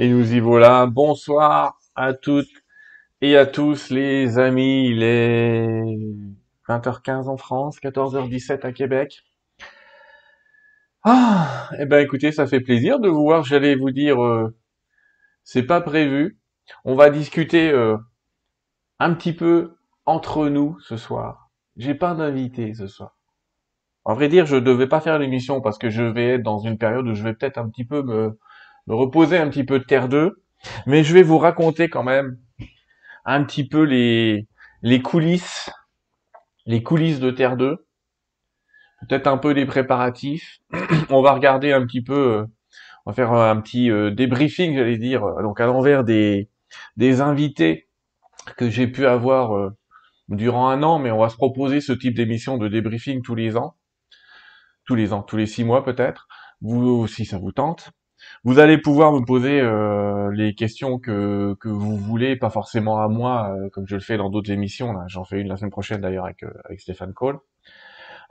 Et nous y voilà. Bonsoir à toutes et à tous les amis. Il est 20h15 en France, 14h17 à Québec. Ah, eh ben écoutez, ça fait plaisir de vous voir. J'allais vous dire, euh, c'est pas prévu. On va discuter euh, un petit peu entre nous ce soir. J'ai pas d'invité ce soir. En vrai dire, je devais pas faire l'émission parce que je vais être dans une période où je vais peut-être un petit peu me, me reposer un petit peu de Terre 2, mais je vais vous raconter quand même un petit peu les, les coulisses, les coulisses de Terre 2, peut-être un peu des préparatifs. on va regarder un petit peu, euh, on va faire un petit euh, débriefing, j'allais dire, euh, donc à l'envers des, des invités que j'ai pu avoir durant un an, mais on va se proposer ce type d'émission de débriefing tous les ans, tous les ans, tous les six mois peut-être. Vous aussi, ça vous tente. Vous allez pouvoir me poser euh, les questions que, que vous voulez, pas forcément à moi, euh, comme je le fais dans d'autres émissions. J'en fais une la semaine prochaine d'ailleurs avec, euh, avec Stéphane Cole.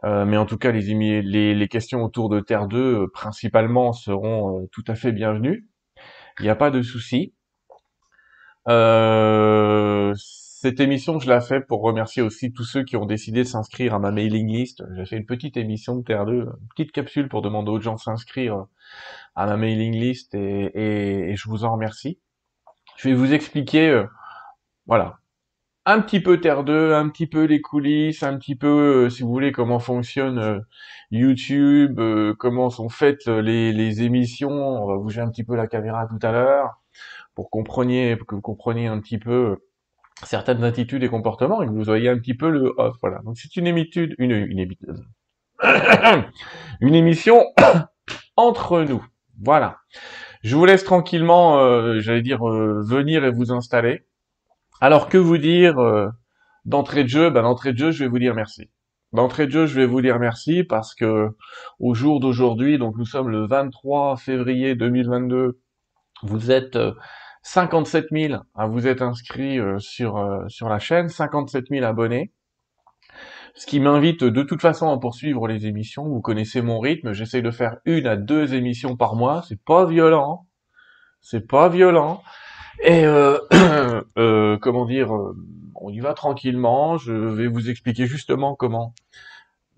mais en tout cas, les, les, les, questions autour de Terre 2, principalement, seront tout à fait bienvenues. Il n'y a pas de souci. Cette émission, je la fais pour remercier aussi tous ceux qui ont décidé de s'inscrire à ma mailing list. J'ai fait une petite émission de Terre 2, une petite capsule pour demander aux gens de s'inscrire à ma mailing list et, je vous en remercie. Je vais vous expliquer, euh, voilà, un petit peu Terre 2, un petit peu les coulisses, un petit peu, euh, si vous voulez, comment fonctionne euh, YouTube, comment sont faites les, les, émissions. On va bouger un petit peu la caméra tout à l'heure pour, pour que vous compreniez un petit peu certaines attitudes et comportements et que vous voyez un petit peu le off. Voilà. Donc c'est une émitude, une, une, une émission entre nous. Voilà. Je vous laisse tranquillement, euh, j'allais dire, euh, venir et vous installer. Alors que vous dire euh, d'entrée de jeu? Ben, D'entrée de jeu, je vais vous dire merci. D'entrée de jeu, je vais vous dire merci parce que au jour d'aujourd'hui, donc nous sommes le 23 février 2022, vous êtes 57 000 à vous êtes inscrits sur, sur la chaîne, 57 000 abonnés. Ce qui m'invite de toute façon à poursuivre les émissions. Vous connaissez mon rythme. J'essaie de faire une à deux émissions par mois. C'est pas violent. C'est pas violent. Et euh, euh, comment dire, euh, on y va tranquillement. Je vais vous expliquer justement comment,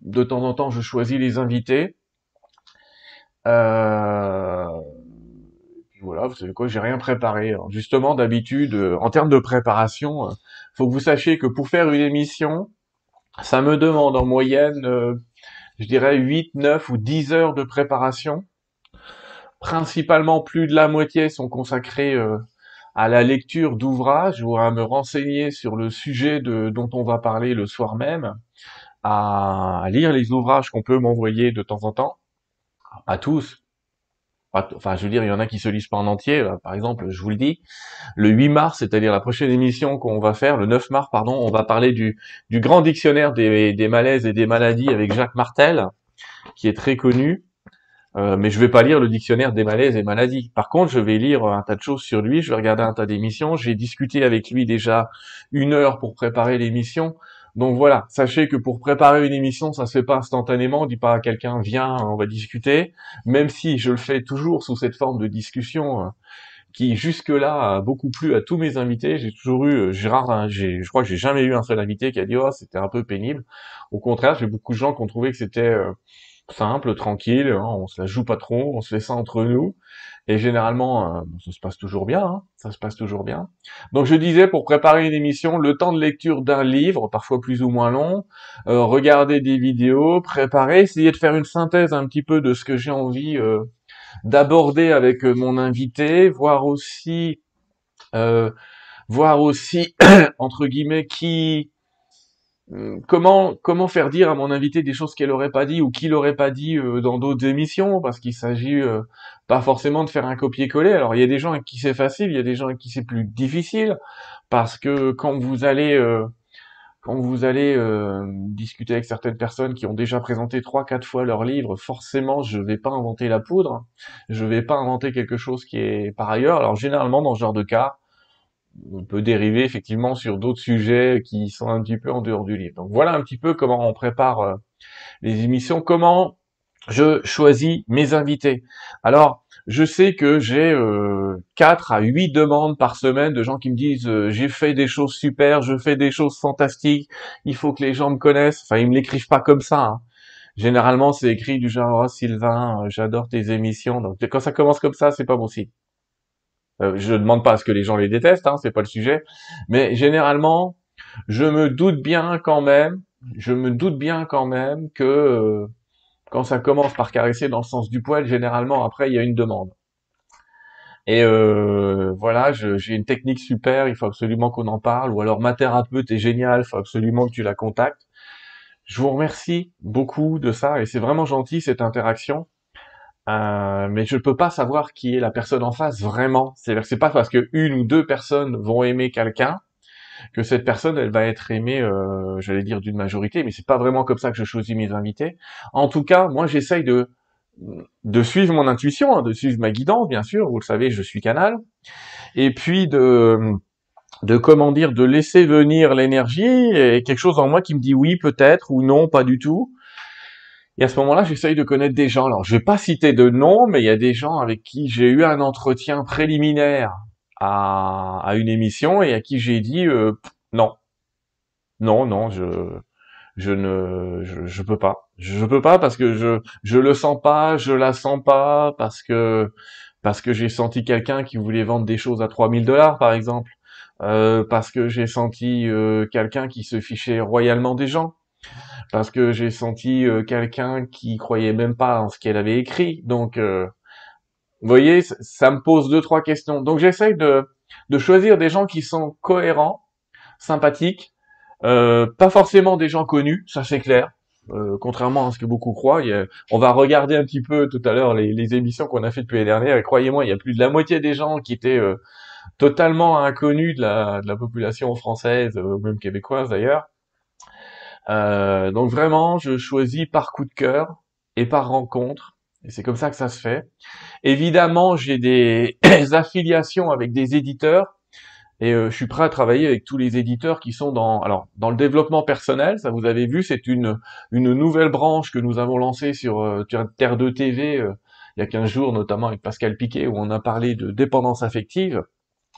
de temps en temps, je choisis les invités. Euh, voilà, vous savez quoi, j'ai rien préparé. justement, d'habitude, en termes de préparation, faut que vous sachiez que pour faire une émission, ça me demande en moyenne, euh, je dirais 8, 9 ou 10 heures de préparation. Principalement, plus de la moitié sont consacrées euh, à la lecture d'ouvrages ou à me renseigner sur le sujet de, dont on va parler le soir même, à lire les ouvrages qu'on peut m'envoyer de temps en temps. Pas tous, Enfin, je veux dire, il y en a qui se lisent pas en entier. Euh, par exemple, je vous le dis, le 8 mars, c'est-à-dire la prochaine émission qu'on va faire, le 9 mars, pardon, on va parler du, du grand dictionnaire des, des, malaises et des maladies avec Jacques Martel, qui est très connu. Euh, mais je vais pas lire le dictionnaire des malaises et maladies. Par contre, je vais lire un tas de choses sur lui. Je vais regarder un tas d'émissions. J'ai discuté avec lui déjà une heure pour préparer l'émission. Donc voilà, sachez que pour préparer une émission, ça se fait pas instantanément. On dit pas à quelqu'un viens, on va discuter. Même si je le fais toujours sous cette forme de discussion euh, qui jusque-là a beaucoup plu à tous mes invités. J'ai toujours eu, euh, Gérard, hein, j'ai, je crois que j'ai jamais eu un seul invité qui a dit oh c'était un peu pénible. Au contraire, j'ai beaucoup de gens qui ont trouvé que c'était euh, simple, tranquille, hein, on se la joue pas trop, on se fait ça entre nous. Et généralement, euh, ça se passe toujours bien, hein, ça se passe toujours bien. Donc je disais, pour préparer une émission, le temps de lecture d'un livre, parfois plus ou moins long, euh, regarder des vidéos, préparer, essayer de faire une synthèse un petit peu de ce que j'ai envie euh, d'aborder avec mon invité, voir aussi, voir aussi, entre guillemets, qui euh, comment comment faire dire à mon invité des choses qu'elle aurait pas dit ou qu'il aurait pas dit euh, dans d'autres émissions? Parce qu'il s'agit euh, pas forcément de faire un copier-coller. Alors il y a des gens avec qui c'est facile, il y a des gens avec qui c'est plus difficile parce que quand vous allez quand vous allez discuter avec certaines personnes qui ont déjà présenté trois quatre fois leur livre, forcément je vais pas inventer la poudre, je vais pas inventer quelque chose qui est par ailleurs. Alors généralement dans ce genre de cas, on peut dériver effectivement sur d'autres sujets qui sont un petit peu en dehors du livre. Donc voilà un petit peu comment on prépare euh, les émissions, comment je choisis mes invités. Alors, je sais que j'ai euh, 4 à 8 demandes par semaine de gens qui me disent euh, j'ai fait des choses super, je fais des choses fantastiques, il faut que les gens me connaissent. Enfin, ils me l'écrivent pas comme ça. hein. Généralement, c'est écrit du genre oh, Sylvain, euh, j'adore tes émissions. Donc quand ça commence comme ça, c'est pas bon signe. Euh, je demande pas à ce que les gens les détestent, hein, c'est pas le sujet. Mais généralement, je me doute bien quand même, je me doute bien quand même que euh, quand ça commence par caresser dans le sens du poil, généralement après il y a une demande. Et euh, voilà, j'ai une technique super, il faut absolument qu'on en parle. Ou alors ma thérapeute est géniale, il faut absolument que tu la contactes. Je vous remercie beaucoup de ça et c'est vraiment gentil cette interaction. Euh, mais je ne peux pas savoir qui est la personne en face vraiment. C'est-à-dire que c'est pas parce que une ou deux personnes vont aimer quelqu'un que cette personne elle va être aimée, euh, j'allais dire d'une majorité, mais c'est pas vraiment comme ça que je choisis mes invités. En tout cas, moi j'essaye de de suivre mon intuition, hein, de suivre ma guidance, bien sûr. Vous le savez, je suis canal. Et puis de de comment dire, de laisser venir l'énergie et quelque chose en moi qui me dit oui peut-être ou non pas du tout. Et à ce moment-là, j'essaye de connaître des gens. Alors, je vais pas citer de nom, mais il y a des gens avec qui j'ai eu un entretien préliminaire à, à une émission et à qui j'ai dit euh, non, non, non, je, je ne, je, je peux pas, je peux pas parce que je, je le sens pas, je la sens pas parce que, parce que j'ai senti quelqu'un qui voulait vendre des choses à 3000 dollars, par exemple, Euh, parce que j'ai senti euh, quelqu'un qui se fichait royalement des gens parce que j'ai senti euh, quelqu'un qui croyait même pas en ce qu'elle avait écrit. Donc, euh, vous voyez, ça, me pose deux trois questions. Donc, j'essaye de de choisir des gens qui sont cohérents, sympathiques, euh, pas forcément des gens connus, ça c'est clair. Euh, contrairement à ce que beaucoup croient, on va regarder un petit peu tout à l'heure les, les émissions qu'on a fait depuis l'année dernière, et croyez-moi, il y a plus de la moitié des gens qui étaient euh, totalement inconnus de la, de la population française, euh, même québécoise d'ailleurs. Euh, donc vraiment, je choisis par coup de cœur et par rencontre. Et c'est comme ça que ça se fait. Évidemment, j'ai des affiliations avec des éditeurs et euh, je suis prêt à travailler avec tous les éditeurs qui sont dans alors dans le développement personnel. Ça, vous avez vu, c'est une une nouvelle branche que nous avons lancée sur euh, Terre 2 TV euh, il y a 15 jours, notamment avec Pascal Piquet, où on a parlé de dépendance affective.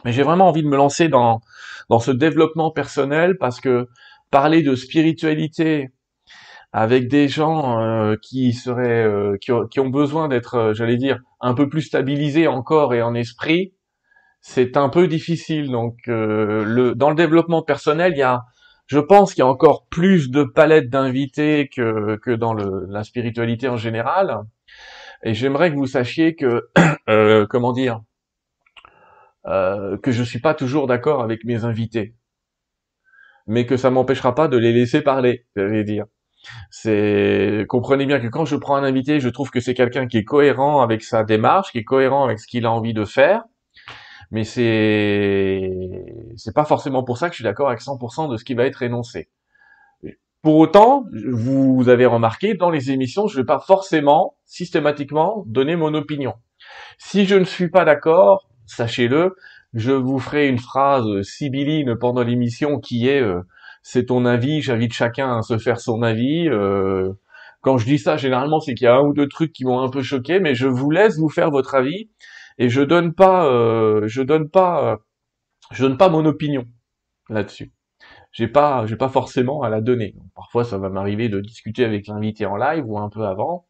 Mais j'ai vraiment envie de me lancer dans dans ce développement personnel parce que parler de spiritualité avec des gens euh, qui seraient euh, qui, ont, besoin d'être, euh, j'allais dire, un peu plus stabilisés en corps et en esprit, c'est un peu difficile. Donc, dans le développement personnel, il y a, je pense qu'il y a encore plus de palettes d'invités que que dans la spiritualité en général. Et j'aimerais que vous sachiez que, comment dire, que je suis pas toujours d'accord avec mes invités, mais que ça m'empêchera pas de les laisser parler, j'allais dire. C'est comprenez bien que quand je prends un invité, je trouve que c'est quelqu'un qui est cohérent avec sa démarche, qui est cohérent avec ce qu'il a envie de faire, mais c'est c'est pas forcément pour ça que je suis d'accord avec 100% de ce qui va être énoncé. Pour autant, vous avez remarqué dans les émissions, je vais pas forcément systématiquement donner mon opinion. Si je ne suis pas d'accord, sachez-le, je vous ferai une phrase sibylline pendant l'émission qui est euh, c'est ton avis, j'invite chacun à se faire son avis. euh, quand je dis ça, généralement, c'est qu'il y a un ou deux trucs qui m'ont un peu choqué, mais je vous laisse vous faire votre avis et je donne pas, euh, je donne pas, euh, je donne pas mon opinion là-dessus. J'ai pas, j'ai pas forcément à la donner. Parfois, ça va m'arriver de discuter avec l'invité en live ou un peu avant,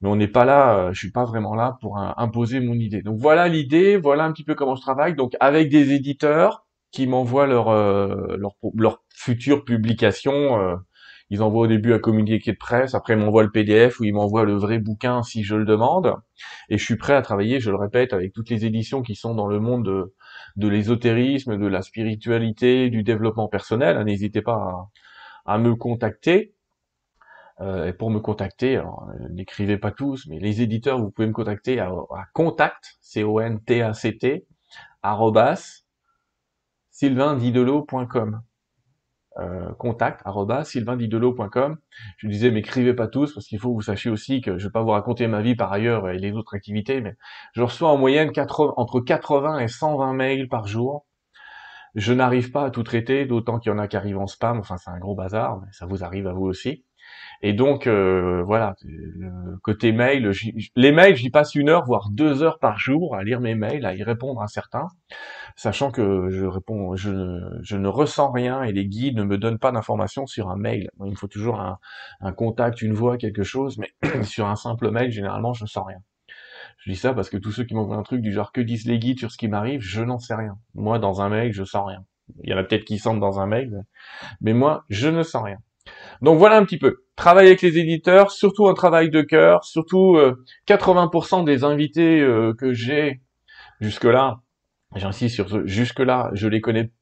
mais on n'est pas là, euh, je suis pas vraiment là pour euh, imposer mon idée. Donc voilà l'idée, voilà un petit peu comment je travaille. Donc avec des éditeurs qui m'envoient leur euh, leur, leur future publication. euh, ils envoient au début un communiqué de presse, après ils m'envoient le PDF ou ils m'envoient le vrai bouquin si je le demande. Et je suis prêt à travailler, je le répète, avec toutes les éditions qui sont dans le monde de, de l'ésotérisme, de la spiritualité, du développement personnel. hein, N'hésitez pas à, à me contacter. Euh, et pour me contacter, euh, n'écrivez pas tous, mais les éditeurs, vous pouvez me contacter à, à contact, C-O-N-T-A-C-T, arrobas, sylvaindidelot.com. Euh, contact, arrobas, sylvaindidelot.com. Je disais, m'écrivez pas tous, parce qu'il faut que vous sachiez aussi que je vais pas vous raconter ma vie par ailleurs et les autres activités, mais je reçois en moyenne 80, entre 80 et 120 mails par jour. Je n'arrive pas à tout traiter, d'autant qu'il y en a qui arrivent en spam, enfin c'est un gros bazar, mais ça vous arrive à vous aussi. Et donc euh, voilà, le côté mail, les mails, j'y passe une heure voire deux heures par jour à lire mes mails, à y répondre à certains, sachant que je réponds, je, ne ressens rien et les guides ne me donnent pas d'informations sur un mail. Il me faut toujours un, un contact, une voix, quelque chose, mais sur un simple mail, généralement, je ne sens rien. Je dis ça parce que tous ceux qui m'envoient un truc du genre que disent les guides sur ce qui m'arrive, je n'en sais rien. Moi, dans un mail, je sens rien. Il y en a peut-être qui sentent dans un mail, mais moi, je ne sens rien. Donc voilà un petit peu. Travailler avec les éditeurs, surtout un travail de cœur, surtout 80% euh, des invités euh, que j'ai jusque-là, j'insiste sur ce, jusque-là, je les connais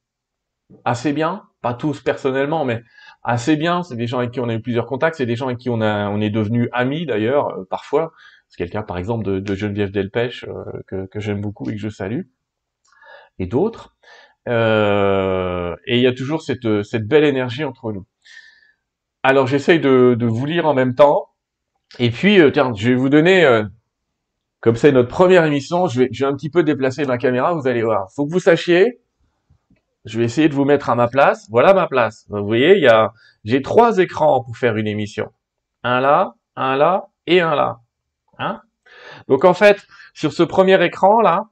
assez bien, pas tous personnellement, mais assez bien. C'est des gens avec qui on a eu plusieurs contacts, c'est des gens avec qui on a, on est devenu amis d'ailleurs euh, parfois. C'est quelqu'un par exemple de, de Geneviève Delpech que, que j'aime beaucoup et que je salue, et d'autres. Et il y a toujours cette, cette belle énergie entre nous. Alors j'essaye de, vous lire en même temps. Et puis, euh, tiens, je vais vous donner, euh, comme c'est notre première émission, je vais, je un petit peu déplacer ma caméra, vous allez voir. Faut que vous sachiez, je vais essayer de vous mettre à ma place. Voilà ma place. Vous voyez, il j'ai trois écrans pour faire une émission. Un là, un là et un là. Hein? Donc en fait, sur ce premier écran là,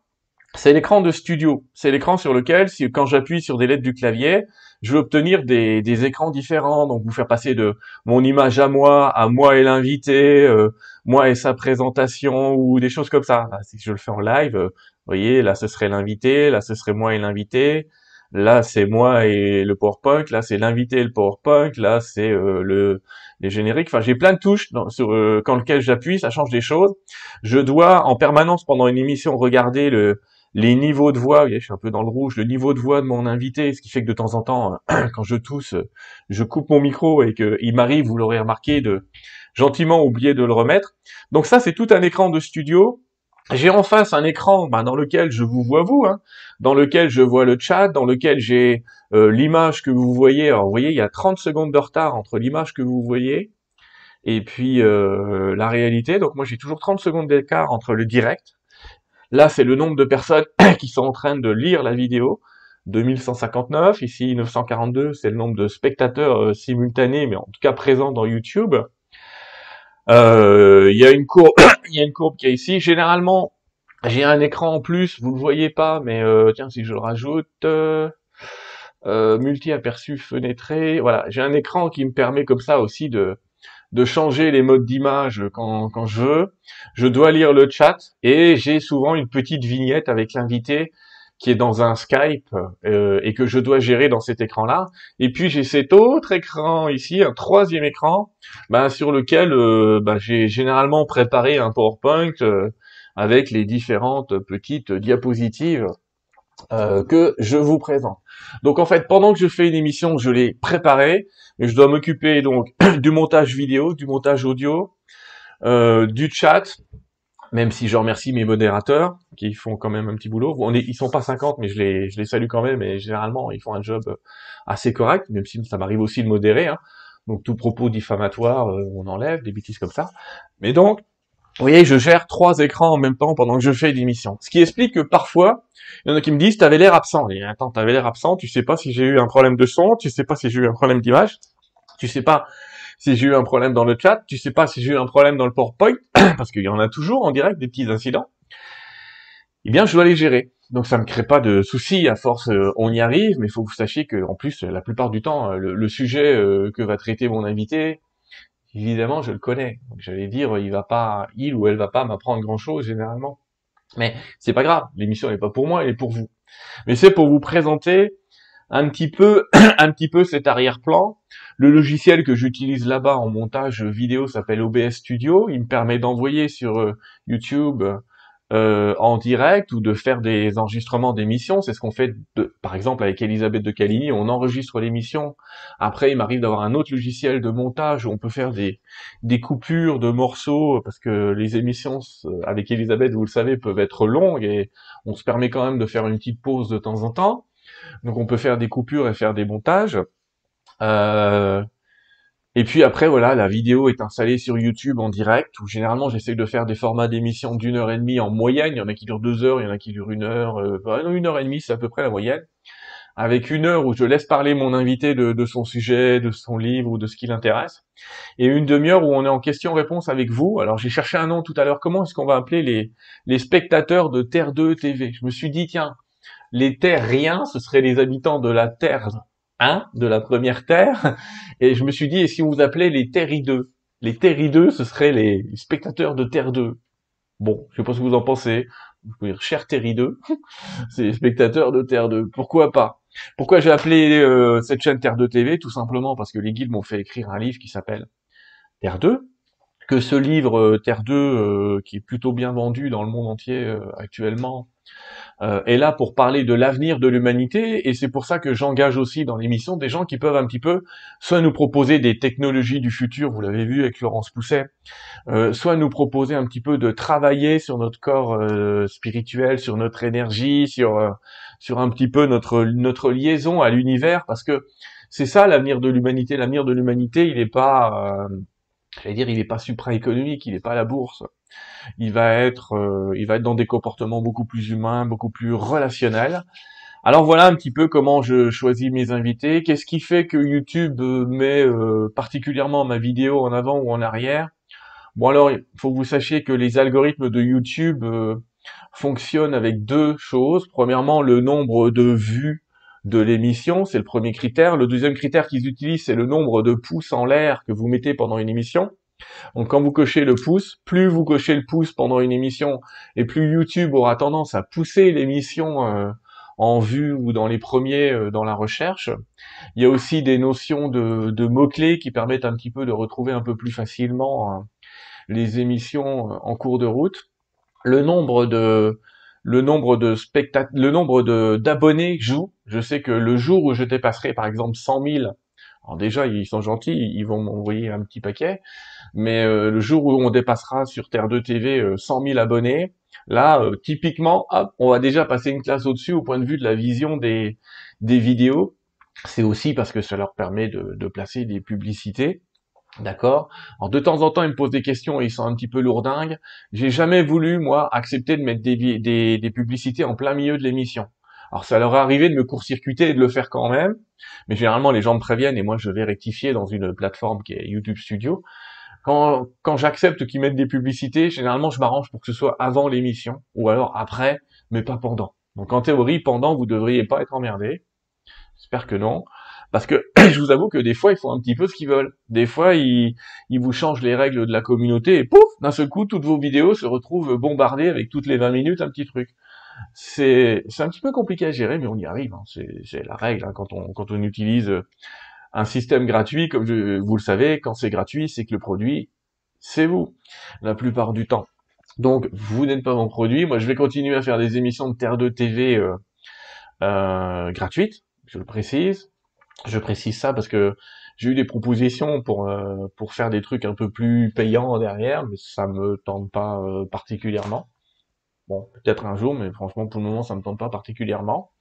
c'est l'écran de studio. C'est l'écran sur lequel, si, quand j'appuie sur des lettres du clavier, je vais obtenir des, des, écrans différents. Donc, vous faire passer de mon image à moi, à moi et l'invité, euh, moi et sa présentation, ou des choses comme ça. si je le fais en live, euh, vous voyez, là, ce serait l'invité, là, ce serait moi et l'invité. Là, c'est moi et le PowerPoint. Là, c'est l'invité et le PowerPoint. Là, c'est euh, le les génériques. Enfin, j'ai plein de touches dans, sur, quand lequel j'appuie, ça change des choses. Je dois en permanence pendant une émission regarder le les niveaux de voix, je suis un peu dans le rouge, le niveau de voix de mon invité, ce qui fait que de temps en temps, quand je tousse, je coupe mon micro et qu'il m'arrive, vous l'aurez remarqué, de gentiment oublier de le remettre. Donc ça, c'est tout un écran de studio. J'ai en face un écran bah, dans lequel je vous vois vous, hein, dans lequel je vois le chat, dans lequel j'ai euh, l'image que vous voyez. Alors vous voyez, il y a 30 secondes de retard entre l'image que vous voyez et puis euh, la réalité. Donc moi j'ai toujours 30 secondes d'écart entre le direct Là, c'est le nombre de personnes qui sont en train de lire la vidéo. 2159, ici 942, c'est le nombre de spectateurs euh, simultanés, mais en tout cas présents dans YouTube. Euh, il y a une courbe, y a qui est ici. Généralement, j'ai un écran en plus, vous le voyez pas, mais euh, tiens, si je le rajoute, multi-aperçu fenêtré, voilà, j'ai un écran qui me permet comme ça aussi de de changer les modes d'image quand, quand je veux. Je dois lire le chat et j'ai souvent une petite vignette avec l'invité qui est dans un Skype euh, et que je dois gérer dans cet écran-là. Et puis j'ai cet autre écran ici, un troisième écran, bah, sur lequel euh, bah, j'ai généralement préparé un PowerPoint euh, avec les différentes petites diapositives que je vous présente. Donc en fait, pendant que je fais une émission, je l'ai préparée, mais je dois m'occuper donc du montage vidéo, du montage audio, euh, du chat, même si je remercie mes modérateurs qui font quand même un petit boulot. On est, ils sont pas 50, mais je les, je les salue quand même. Et généralement, ils font un job assez correct, même si ça m'arrive aussi de modérer. Hein. Donc tout propos diffamatoire, euh, on enlève des bêtises comme ça. Mais donc, vous voyez, je gère trois écrans en même temps pendant que je fais l'émission. Ce qui explique que parfois, il y en a qui me disent, t'avais l'air absent. Et attends, t'avais l'air absent, tu sais pas si j'ai eu un problème de son, tu sais pas si j'ai eu un problème d'image, tu sais pas si j'ai eu un problème dans le chat, tu sais pas si j'ai eu un problème dans le PowerPoint, parce qu'il y en a toujours en direct des petits incidents. Eh bien, je dois les gérer. Donc ça me crée pas de soucis, à force euh, on y arrive, mais il faut que vous sachiez que en plus la plupart du temps le, le sujet euh, que va traiter mon invité, évidemment, je le connais. J'allais dire, il va pas, il ou elle va pas m'apprendre grand chose généralement. Mais c'est pas grave, l'émission n'est pas pour moi, elle est pour vous. Mais c'est pour vous présenter un petit peu, un petit peu cet arrière-plan. Le logiciel que j'utilise là-bas en montage vidéo s'appelle OBS Studio. Il me permet d'envoyer sur euh, YouTube euh, en direct ou de faire des enregistrements d'émissions. C'est ce qu'on fait, de, par exemple, avec Elisabeth de Caligny. On enregistre l'émission. Après, il m'arrive d'avoir un autre logiciel de montage où on peut faire des, coupures de morceaux parce que les émissions avec Elisabeth, vous le savez, peuvent être longues et on se permet quand même de faire une petite pause de temps en temps. Donc, on peut faire des coupures et faire des montages. Euh, et puis après, voilà, la vidéo est installée sur YouTube en direct, où généralement j'essaie de faire des formats d'émissions d'une heure et demie en moyenne. Il y en a qui durent deux heures, il y en a qui durent une heure, euh, une heure et demie, c'est à peu près la moyenne. avec une heure où je laisse parler mon invité de, son sujet, de son livre ou de ce qui l'intéresse, et une demi-heure où on est en question-réponse avec vous. Alors j'ai cherché un nom tout à l'heure. Comment est-ce qu'on va appeler les, les spectateurs de Terre 2 TV Je me suis dit tiens, les terriens, ce seraient les habitants de la Terre 1, de la première Terre, et je me suis dit et si on vous appelait les Terri2 Les Terri2, ce seraient les spectateurs de Terre 2. Bon, je sais pas ce que vous en pensez. Vous pouvez dire cher 2, c'est les spectateurs de Terre 2. Pourquoi pas? Pourquoi j'ai appelé euh, cette chaîne Terre 2 TV Tout simplement parce que les guides m'ont fait écrire un livre qui s'appelle Terre 2, que ce livre euh, Terre 2, euh, qui est plutôt bien vendu dans le monde entier actuellement, est là pour parler de l'avenir de l'humanité, et c'est pour ça que j'engage aussi dans l'émission des gens qui peuvent un petit peu soit nous proposer des technologies du futur, vous l'avez vu avec Laurence Pousset, soit nous proposer un petit peu de travailler sur notre corps spirituel, sur notre énergie, sur sur un petit peu notre notre liaison à l'univers, parce que c'est ça l'avenir de l'humanité. L'avenir de l'humanité, il n'est pas, euh, j'allais dire, il n'est pas supra-économique, il n'est pas la bourse. Il va être, euh, il va être dans des comportements beaucoup plus humains, beaucoup plus relationnels. Alors voilà un petit peu comment je choisis mes invités. Qu'est-ce qui fait que YouTube met euh, particulièrement ma vidéo en avant ou en arrière? Bon alors, il faut que vous sachiez que les algorithmes de YouTube euh, fonctionne avec deux choses. Premièrement, le nombre de vues de l'émission, c'est le premier critère. Le deuxième critère qu'ils utilisent, c'est le nombre de pouces en l'air que vous mettez pendant une émission. Donc quand vous cochez le pouce, plus vous cochez le pouce pendant une émission, et plus YouTube aura tendance à pousser l'émission euh, en vue ou dans les premiers euh, dans la recherche. Il y a aussi des notions de, mots-clés qui permettent un petit peu de retrouver un peu plus facilement euh, les émissions en cours de route le nombre de le nombre de spectateurs, le nombre de d'abonnés joue. Je sais que le jour où je dépasserai par exemple 100 000, alors déjà ils sont gentils, ils vont m'envoyer un petit paquet, mais euh, le jour où on dépassera sur Terre 2 TV 100 000 abonnés, là euh, typiquement, hop, on va déjà passer une classe au-dessus au point de vue de la vision des des vidéos. C'est aussi parce que ça leur permet de, de placer des publicités. D'accord? Alors de temps en temps, ils me posent des questions et ils sont un petit peu lourdingues. J'ai jamais voulu, moi, accepter de mettre des, des, des publicités en plein milieu de l'émission. Alors ça leur est arrivé de me court-circuiter et de le faire quand même, mais généralement les gens me préviennent et moi je vais rectifier dans une plateforme qui est YouTube Studio. Quand, quand j'accepte qu'ils mettent des publicités, généralement je m'arrange pour que ce soit avant l'émission ou alors après, mais pas pendant. Donc en théorie, pendant, vous devriez pas être emmerdé. J'espère que non. Parce que je vous avoue que des fois, ils font un petit peu ce qu'ils veulent. Des fois, ils, ils vous changent les règles de la communauté et pouf, d'un seul coup, toutes vos vidéos se retrouvent bombardées avec toutes les 20 minutes un petit truc. C'est, un petit peu compliqué à gérer, mais on y arrive. Hein. C'est, la règle hein. quand on quand on utilise un système gratuit, comme je, vous le savez, quand c'est gratuit, c'est que le produit, c'est vous, la plupart du temps. Donc, vous n'êtes pas mon produit. Moi, je vais continuer à faire des émissions de Terre 2 TV euh, euh, gratuites, je le précise. Je précise ça parce que j'ai eu des propositions pour euh, pour faire des trucs un peu plus payants derrière, mais ça me tente pas euh, particulièrement. Bon, peut-être un jour, mais franchement pour le moment ça me tente pas particulièrement.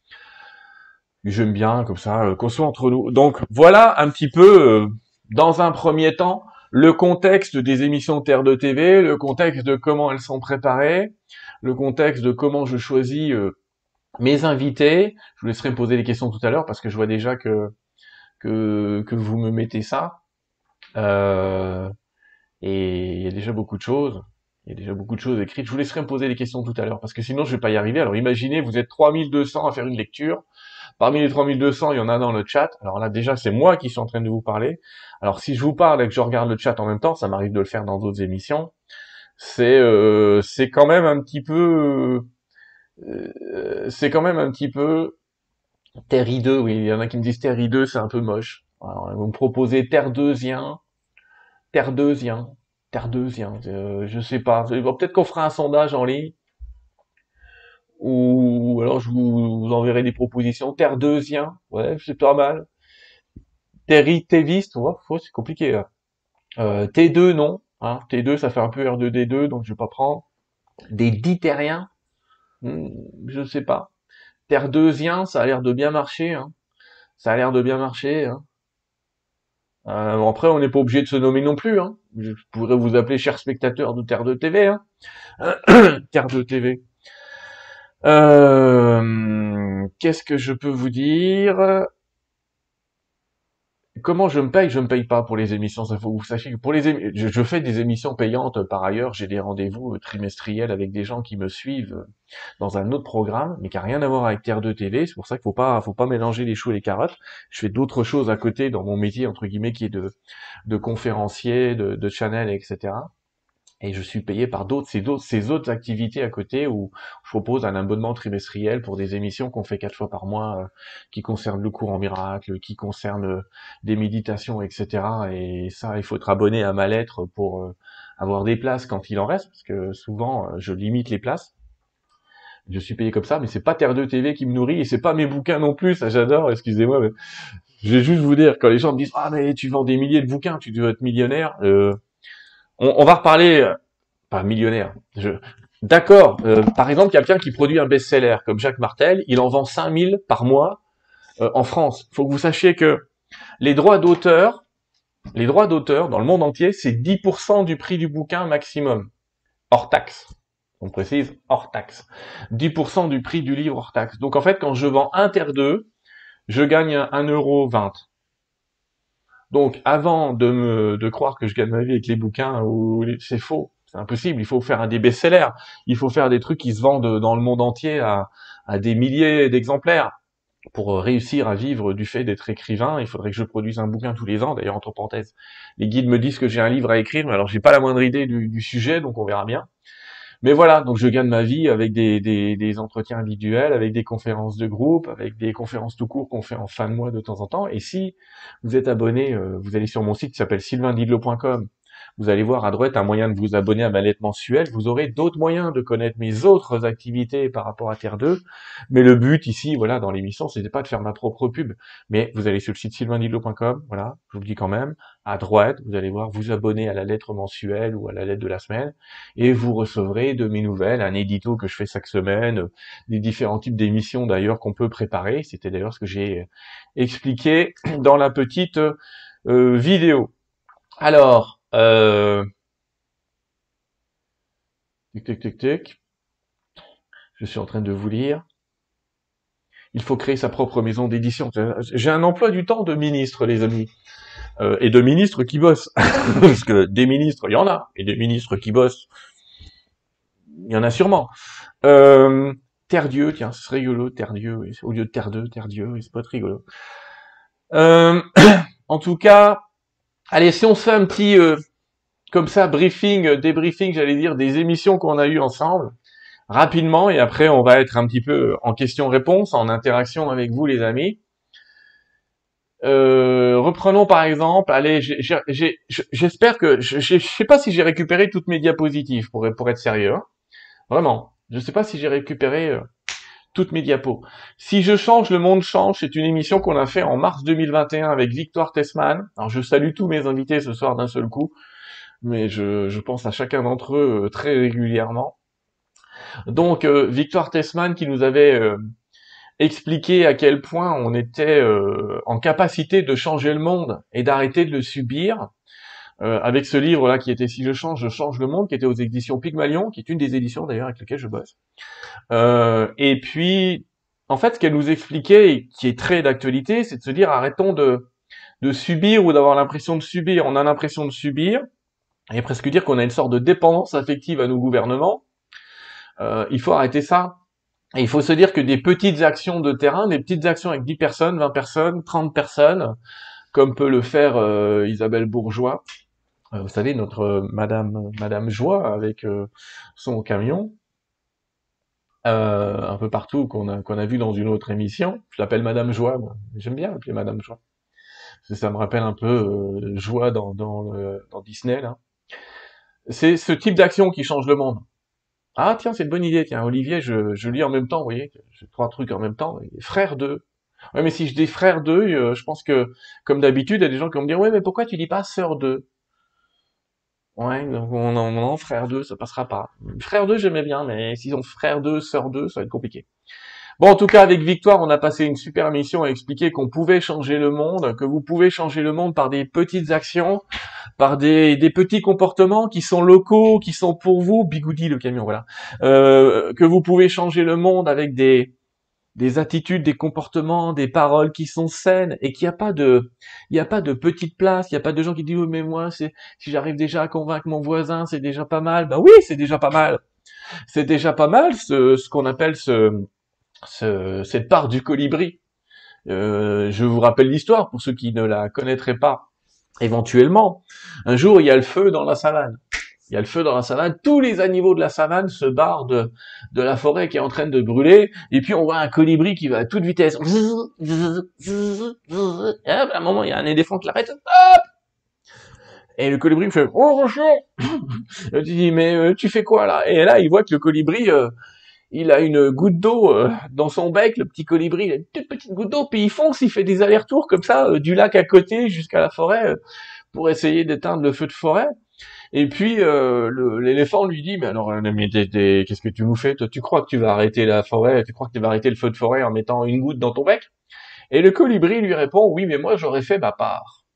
J'aime bien comme ça euh, qu'on soit entre nous. Donc voilà un petit peu dans un premier temps le contexte des émissions Terre de TV, le contexte de comment elles sont préparées, le contexte de comment je choisis mes invités. Je vous laisserai poser des questions tout à l'heure parce que je vois déjà que que, que vous me mettez ça. Euh, et il y a déjà beaucoup de choses. Il y a déjà beaucoup de choses écrites. Je vous laisserai me poser des questions tout à l'heure, parce que sinon je vais pas y arriver. Alors imaginez, vous êtes 3200 à faire une lecture. Parmi les 3200, il y en a dans le chat. Alors là, déjà, c'est moi qui suis en train de vous parler. Alors si je vous parle et que je regarde le chat en même temps, ça m'arrive de le faire dans d'autres émissions. C'est euh, quand même un petit peu euh, c'est quand même un petit peu Terry 2, oui, il y en a qui me disent Terry 2, c'est un peu moche. Alors, vous me proposez Terre 2 Terre 2 Terre 2 euh, je sais pas. Peut-être qu'on fera un sondage en ligne. Ou alors je vous, enverrai des propositions. Terre 2 ouais, c'est pas mal. Terry Téviste, ouais, c'est compliqué Euh, T2, non. Hein, T2, ça fait un peu R2D2, donc je vais pas prendre. Des Dithériens, hmm, je sais pas. Terre 2 ça a l'air de bien marcher. Hein. Ça a l'air de bien marcher. Hein. Euh, après, on n'est pas obligé de se nommer non plus. Hein. Je pourrais vous appeler cher spectateur de Terre 2 TV. Hein. Terre 2 TV. Euh, Qu'est-ce que je peux vous dire? Comment je me paye Je me paye pas pour les émissions. Ça vous sachiez que pour les je, fais des émissions payantes par ailleurs. J'ai des rendez-vous trimestriels avec des gens qui me suivent dans un autre programme, mais qui a rien à voir avec Terre 2 TV. C'est pour ça qu'il faut pas, faut pas mélanger les choux et les carottes. Je fais d'autres choses à côté dans mon métier entre guillemets qui est de, de conférencier, de, de channel, etc et je suis payé par d'autres, ces, d'autres, ces autres activités à côté où je propose un abonnement trimestriel pour des émissions qu'on fait quatre fois par mois, euh, qui concernent le cours en miracle, qui concernent euh, des méditations, etc. Et ça, il faut être abonné à ma lettre pour euh, avoir des places quand il en reste, parce que souvent, euh, je limite les places. Je suis payé comme ça, mais c'est pas Terre 2 TV qui me nourrit et c'est pas mes bouquins non plus. Ça, j'adore. Excusez-moi, mais je vais juste vous dire quand les gens me disent ah mais tu vends des milliers de bouquins, tu dois être millionnaire. Euh, on, va reparler, euh, pas millionnaire. Je, d'accord. euh, par exemple, quelqu'un qui produit un best-seller comme Jacques Martel, il en vend 5000 par mois euh, en France. Faut que vous sachiez que les droits d'auteur, les droits d'auteur dans le monde entier, c'est 10% du prix du bouquin maximum, hors taxe. On précise hors taxe. 10% du prix du livre hors taxe. Donc en fait, quand je vends un terre 2, je gagne 1,20€. Donc, avant de me de croire que je gagne ma vie avec les bouquins, ou c'est faux, c'est impossible. Il faut faire un des best-sellers. Il faut faire des trucs qui se vendent dans le monde entier à, des milliers d'exemplaires. Pour réussir à vivre du fait d'être écrivain, il faudrait que je produise un bouquin tous les ans. D'ailleurs, entre parenthèses, les guides me disent que j'ai un livre à écrire, mais alors j'ai pas la moindre idée du, du sujet, donc on verra bien. Mais voilà, donc je gagne ma vie avec des, entretiens individuels, avec des conférences de groupe, avec des conférences tout court qu'on fait en fin de mois de temps en temps. Et si vous êtes abonné, euh, vous allez sur mon site qui s'appelle sylvaindidlo.com, vous allez voir à droite un moyen de vous abonner à ma lettre mensuelle. Vous aurez d'autres moyens de connaître mes autres activités par rapport à Terre 2. Mais le but ici, voilà, dans l'émission, c'était pas de faire ma propre pub. Mais vous allez sur le site sylvaindidlo.com, voilà, je vous le dis quand même. À droite, vous allez voir vous abonner à la lettre mensuelle ou à la lettre de la semaine. Et vous recevrez de mes nouvelles, un édito que je fais chaque semaine, euh, des différents types d'émissions d'ailleurs qu'on peut préparer. C'était d'ailleurs ce que j'ai expliqué dans la petite euh, vidéo. Alors, euh... tic tic tic tic. Je suis en train de vous lire. Il faut créer sa propre maison d'édition. J'ai un emploi du temps de ministre, les amis. Euh, et de ministres qui bossent. Parce que des ministres, il y en a. Et des ministres qui bossent, il y en a sûrement. Euh, Terre Dieu, tiens, ce rigolo, Terre Dieu, au lieu de Terre 2, Terre Dieu, c'est pas très rigolo. Euh, en tout cas, allez, si on se fait un petit, euh, comme ça, briefing, euh, débriefing, j'allais dire, des émissions qu'on a eues ensemble, rapidement, et après on va être un petit peu en question-réponse, en interaction avec vous, les amis. Euh, reprenons par exemple, allez, j'espère que, je, je sais pas si j'ai récupéré toutes mes diapositives pour, pour être sérieux, hein. vraiment. Je sais pas si j'ai récupéré euh, toutes mes diapos. Si je change, le monde change. C'est une émission qu'on a fait en mars 2021 avec Victoire Tessman. Alors je salue tous mes invités ce soir d'un seul coup, mais je, pense à chacun d'entre eux euh, très régulièrement. Donc euh, Victoire Tessman qui nous avait euh, expliqué à quel point on était euh, en capacité de changer le monde et d'arrêter de le subir. Euh, avec ce livre-là qui était Si je change, je change le monde, qui était aux éditions Pygmalion, qui est une des éditions d'ailleurs avec lesquelles je bosse. Euh, et puis, en fait, ce qu'elle nous expliquait, et qui est très d'actualité, c'est de se dire arrêtons de, de subir ou d'avoir l'impression de subir. On a l'impression de subir, et presque dire qu'on a une sorte de dépendance affective à nos gouvernements. Euh, il faut arrêter ça. Et il faut se dire que des petites actions de terrain, des petites actions avec 10 personnes, 20 personnes, 30 personnes, comme peut le faire euh, Isabelle Bourgeois, vous savez, notre euh, Madame Madame Joie avec euh, son camion, euh, un peu partout qu'on a a vu dans une autre émission. Je l'appelle Madame Joie. J'aime bien l'appeler Madame Joie. Ça me rappelle un peu euh, Joie dans dans, dans Disney là. C'est ce type d'action qui change le monde. Ah tiens, c'est une bonne idée. Tiens, Olivier, je, je lis en même temps. Vous voyez, j'ai trois trucs en même temps. Frère d'eux. Ouais, mais si je dis frère d'eux, euh, je pense que comme d'habitude, il y a des gens qui vont me dire ouais, mais pourquoi tu dis pas sœur d'eux? Ouais, donc on, frère 2, ça passera pas. Frère 2, j'aimais bien, mais s'ils ont frère 2, sœur 2, ça va être compliqué. Bon, en tout cas, avec Victoire, on a passé une super mission à expliquer qu'on pouvait changer le monde, que vous pouvez changer le monde par des petites actions, par des, des petits comportements qui sont locaux, qui sont pour vous, bigoudi le camion, voilà, euh, que vous pouvez changer le monde avec des des attitudes, des comportements, des paroles qui sont saines et qu'il n'y a pas de, il n'y a pas de petite place, il n'y a pas de gens qui disent, oui, mais moi, si j'arrive déjà à convaincre mon voisin, c'est déjà pas mal. Ben oui, c'est déjà pas mal. C'est déjà pas mal ce, qu'on appelle ce, ce, cette part du colibri. Euh, je vous rappelle l'histoire pour ceux qui ne la connaîtraient pas. Éventuellement, un jour, il y a le feu dans la savane il y a le feu dans la savane, tous les animaux de la savane se barrent de, la forêt qui est en train de brûler, et puis on voit un colibri qui va à toute vitesse. Et à un moment, il y a un éléphant qui l'arrête. Et le colibri fait Oh, bonjour! Tu dis Mais euh, tu fais quoi là? Et là, il voit que le colibri, euh, il a une goutte d'eau euh, dans son bec, le petit colibri, il a une toute petite goutte d'eau, puis il fonce, il fait des allers-retours comme ça, du lac à côté jusqu'à la forêt, pour essayer d'éteindre le feu de forêt. Et puis euh, l'éléphant lui dit mais alors mais qu'est-ce que tu nous fais Toi, tu crois que tu vas arrêter la forêt? Tu crois que tu vas arrêter le feu de forêt en mettant une goutte dans ton bec? Et le colibri lui répond oui mais moi j'aurais fait ma part.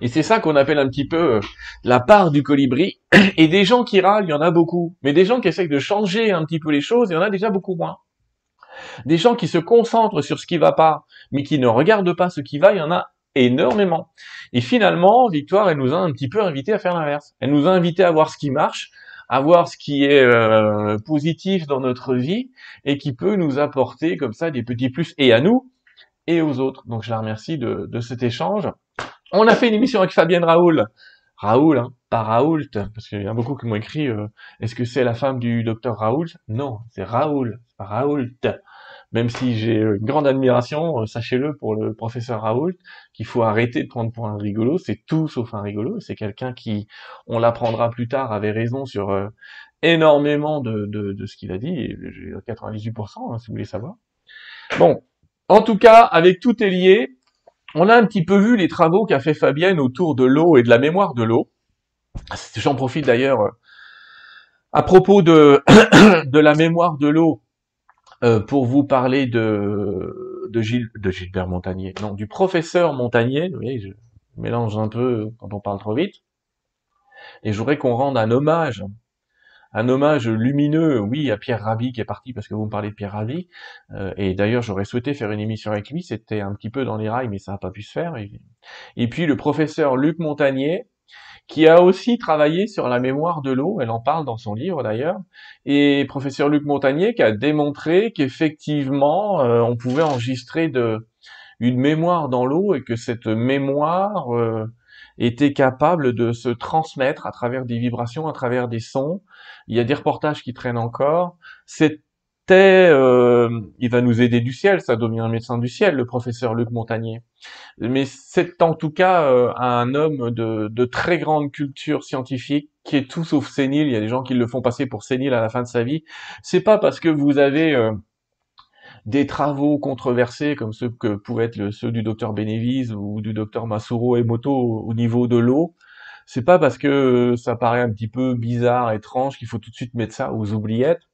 Et c'est ça qu'on appelle un petit peu euh, la part du colibri. Et des gens qui râlent, il y en a beaucoup. Mais des gens qui essayent de changer un petit peu les choses, il y en a déjà beaucoup moins. Des gens qui se concentrent sur ce qui va pas, mais qui ne regardent pas ce qui va, il y en a énormément. Et finalement, Victoire, elle nous a un petit peu invité à faire l'inverse. Elle nous a invité à voir ce qui marche, à voir ce qui est euh, positif dans notre vie et qui peut nous apporter comme ça des petits plus et à nous et aux autres. Donc je la remercie de, de cet échange. On a fait une émission avec Fabienne Raoul. Raoul, hein, pas Raoult, parce qu'il y a beaucoup qui m'ont écrit euh, est-ce que c'est la femme du docteur Raoul Non, c'est Raoul, pas Raoult même si j'ai une grande admiration, euh, sachez-le pour le professeur Raoult, qu'il faut arrêter de prendre pour un rigolo, c'est tout sauf un rigolo, c'est quelqu'un qui, on l'apprendra plus tard, avait raison sur euh, énormément de, ce qu'il a dit, et j'ai 98% hein, si vous voulez savoir. Bon, en tout cas, avec tout est lié, on a un petit peu vu les travaux qu'a fait Fabienne autour de l'eau et de la mémoire de l'eau. J'en profite d'ailleurs euh, à propos de, de la mémoire de l'eau. Euh, pour vous parler de de, Gilles, de Gilbert Montagnier, non, du professeur Montagnier. Vous voyez, je mélange un peu quand on parle trop vite. Et je voudrais qu'on rende un hommage, un hommage lumineux, oui, à Pierre Rabhi qui est parti parce que vous me parlez de Pierre Rabhi. Euh, et d'ailleurs, j'aurais souhaité faire une émission avec lui. C'était un petit peu dans les rails, mais ça n'a pas pu se faire. et puis le professeur Luc Montagnier, qui a aussi travaillé sur la mémoire de l'eau, elle en parle dans son livre d'ailleurs, et professeur Luc Montagnier qui a démontré qu'effectivement euh, on pouvait enregistrer une mémoire dans l'eau et que cette mémoire euh, était capable de se transmettre à travers des vibrations, à travers des sons. Il y a des reportages qui traînent encore. Euh, il va nous aider du ciel, ça devient un médecin du ciel, le professeur Luc Montagnier. Mais c'est en tout cas euh, un homme de, de, très grande culture scientifique qui est tout sauf sénile. Il y a des gens qui le font passer pour sénile à la fin de sa vie. C'est pas parce que vous avez euh, des travaux controversés comme ceux que pouvaient être ceux du docteur Beneviz ou du docteur Masuro Emoto au niveau de l'eau. C'est pas parce que ça paraît un petit peu bizarre, étrange qu'il faut tout de suite mettre ça aux oubliettes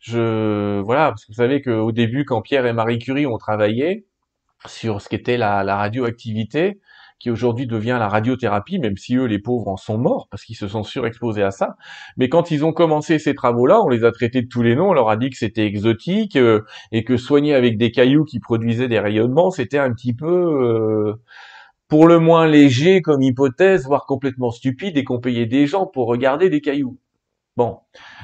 je voilà, parce que vous savez qu'au début, quand Pierre et Marie Curie ont travaillé sur ce qu'était la, radioactivité, qui aujourd'hui devient la radiothérapie, même si eux, les pauvres, en sont morts parce qu'ils se sont surexposés à ça. Mais quand ils ont commencé ces travaux-là, on les a traités de tous les noms, on leur a dit que c'était exotique euh, et que soigner avec des cailloux qui produisaient des rayonnements, c'était un petit peu, euh, pour le moins léger comme hypothèse, voire complètement stupide, et qu'on payait des gens pour regarder des cailloux. Bon,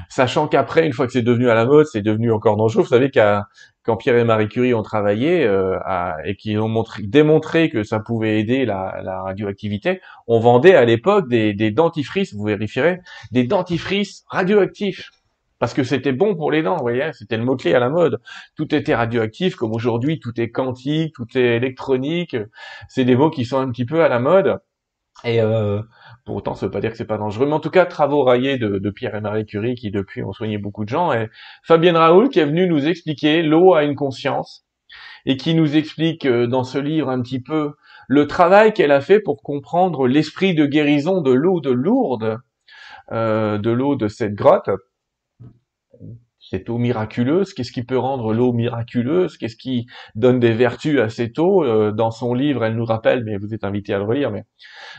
sachant qu'après, une fois que c'est devenu à la mode, c'est devenu encore dangereux. Vous savez qu'à quand Pierre et Marie Curie ont travaillé euh, et qu'ils ont montré, démontré que ça pouvait aider la, radioactivité, on vendait à l'époque des, dentifrices, vous vérifierez, des dentifrices radioactifs parce que c'était bon pour les dents, vous voyez, c'était le mot-clé à la mode. Tout était radioactif, comme aujourd'hui, tout est quantique, tout est électronique. C'est des mots qui sont un petit peu à la mode. Et euh, pour autant, ça veut pas dire que c'est pas dangereux. Mais en tout cas, travaux raillés de, Pierre et Marie Curie qui depuis ont soigné beaucoup de gens. Et Fabienne Raoul qui est venue nous expliquer l'eau a une conscience et qui nous explique euh, dans ce livre un petit peu le travail qu'elle a fait pour comprendre l'esprit de guérison de l'eau de Lourdes, euh, de l'eau de cette grotte. Cette eau miraculeuse, qu'est-ce qui peut rendre l'eau miraculeuse, qu'est-ce qui donne des vertus à cette eau? Euh, dans son livre, elle nous rappelle, mais vous êtes invité à le relire, mais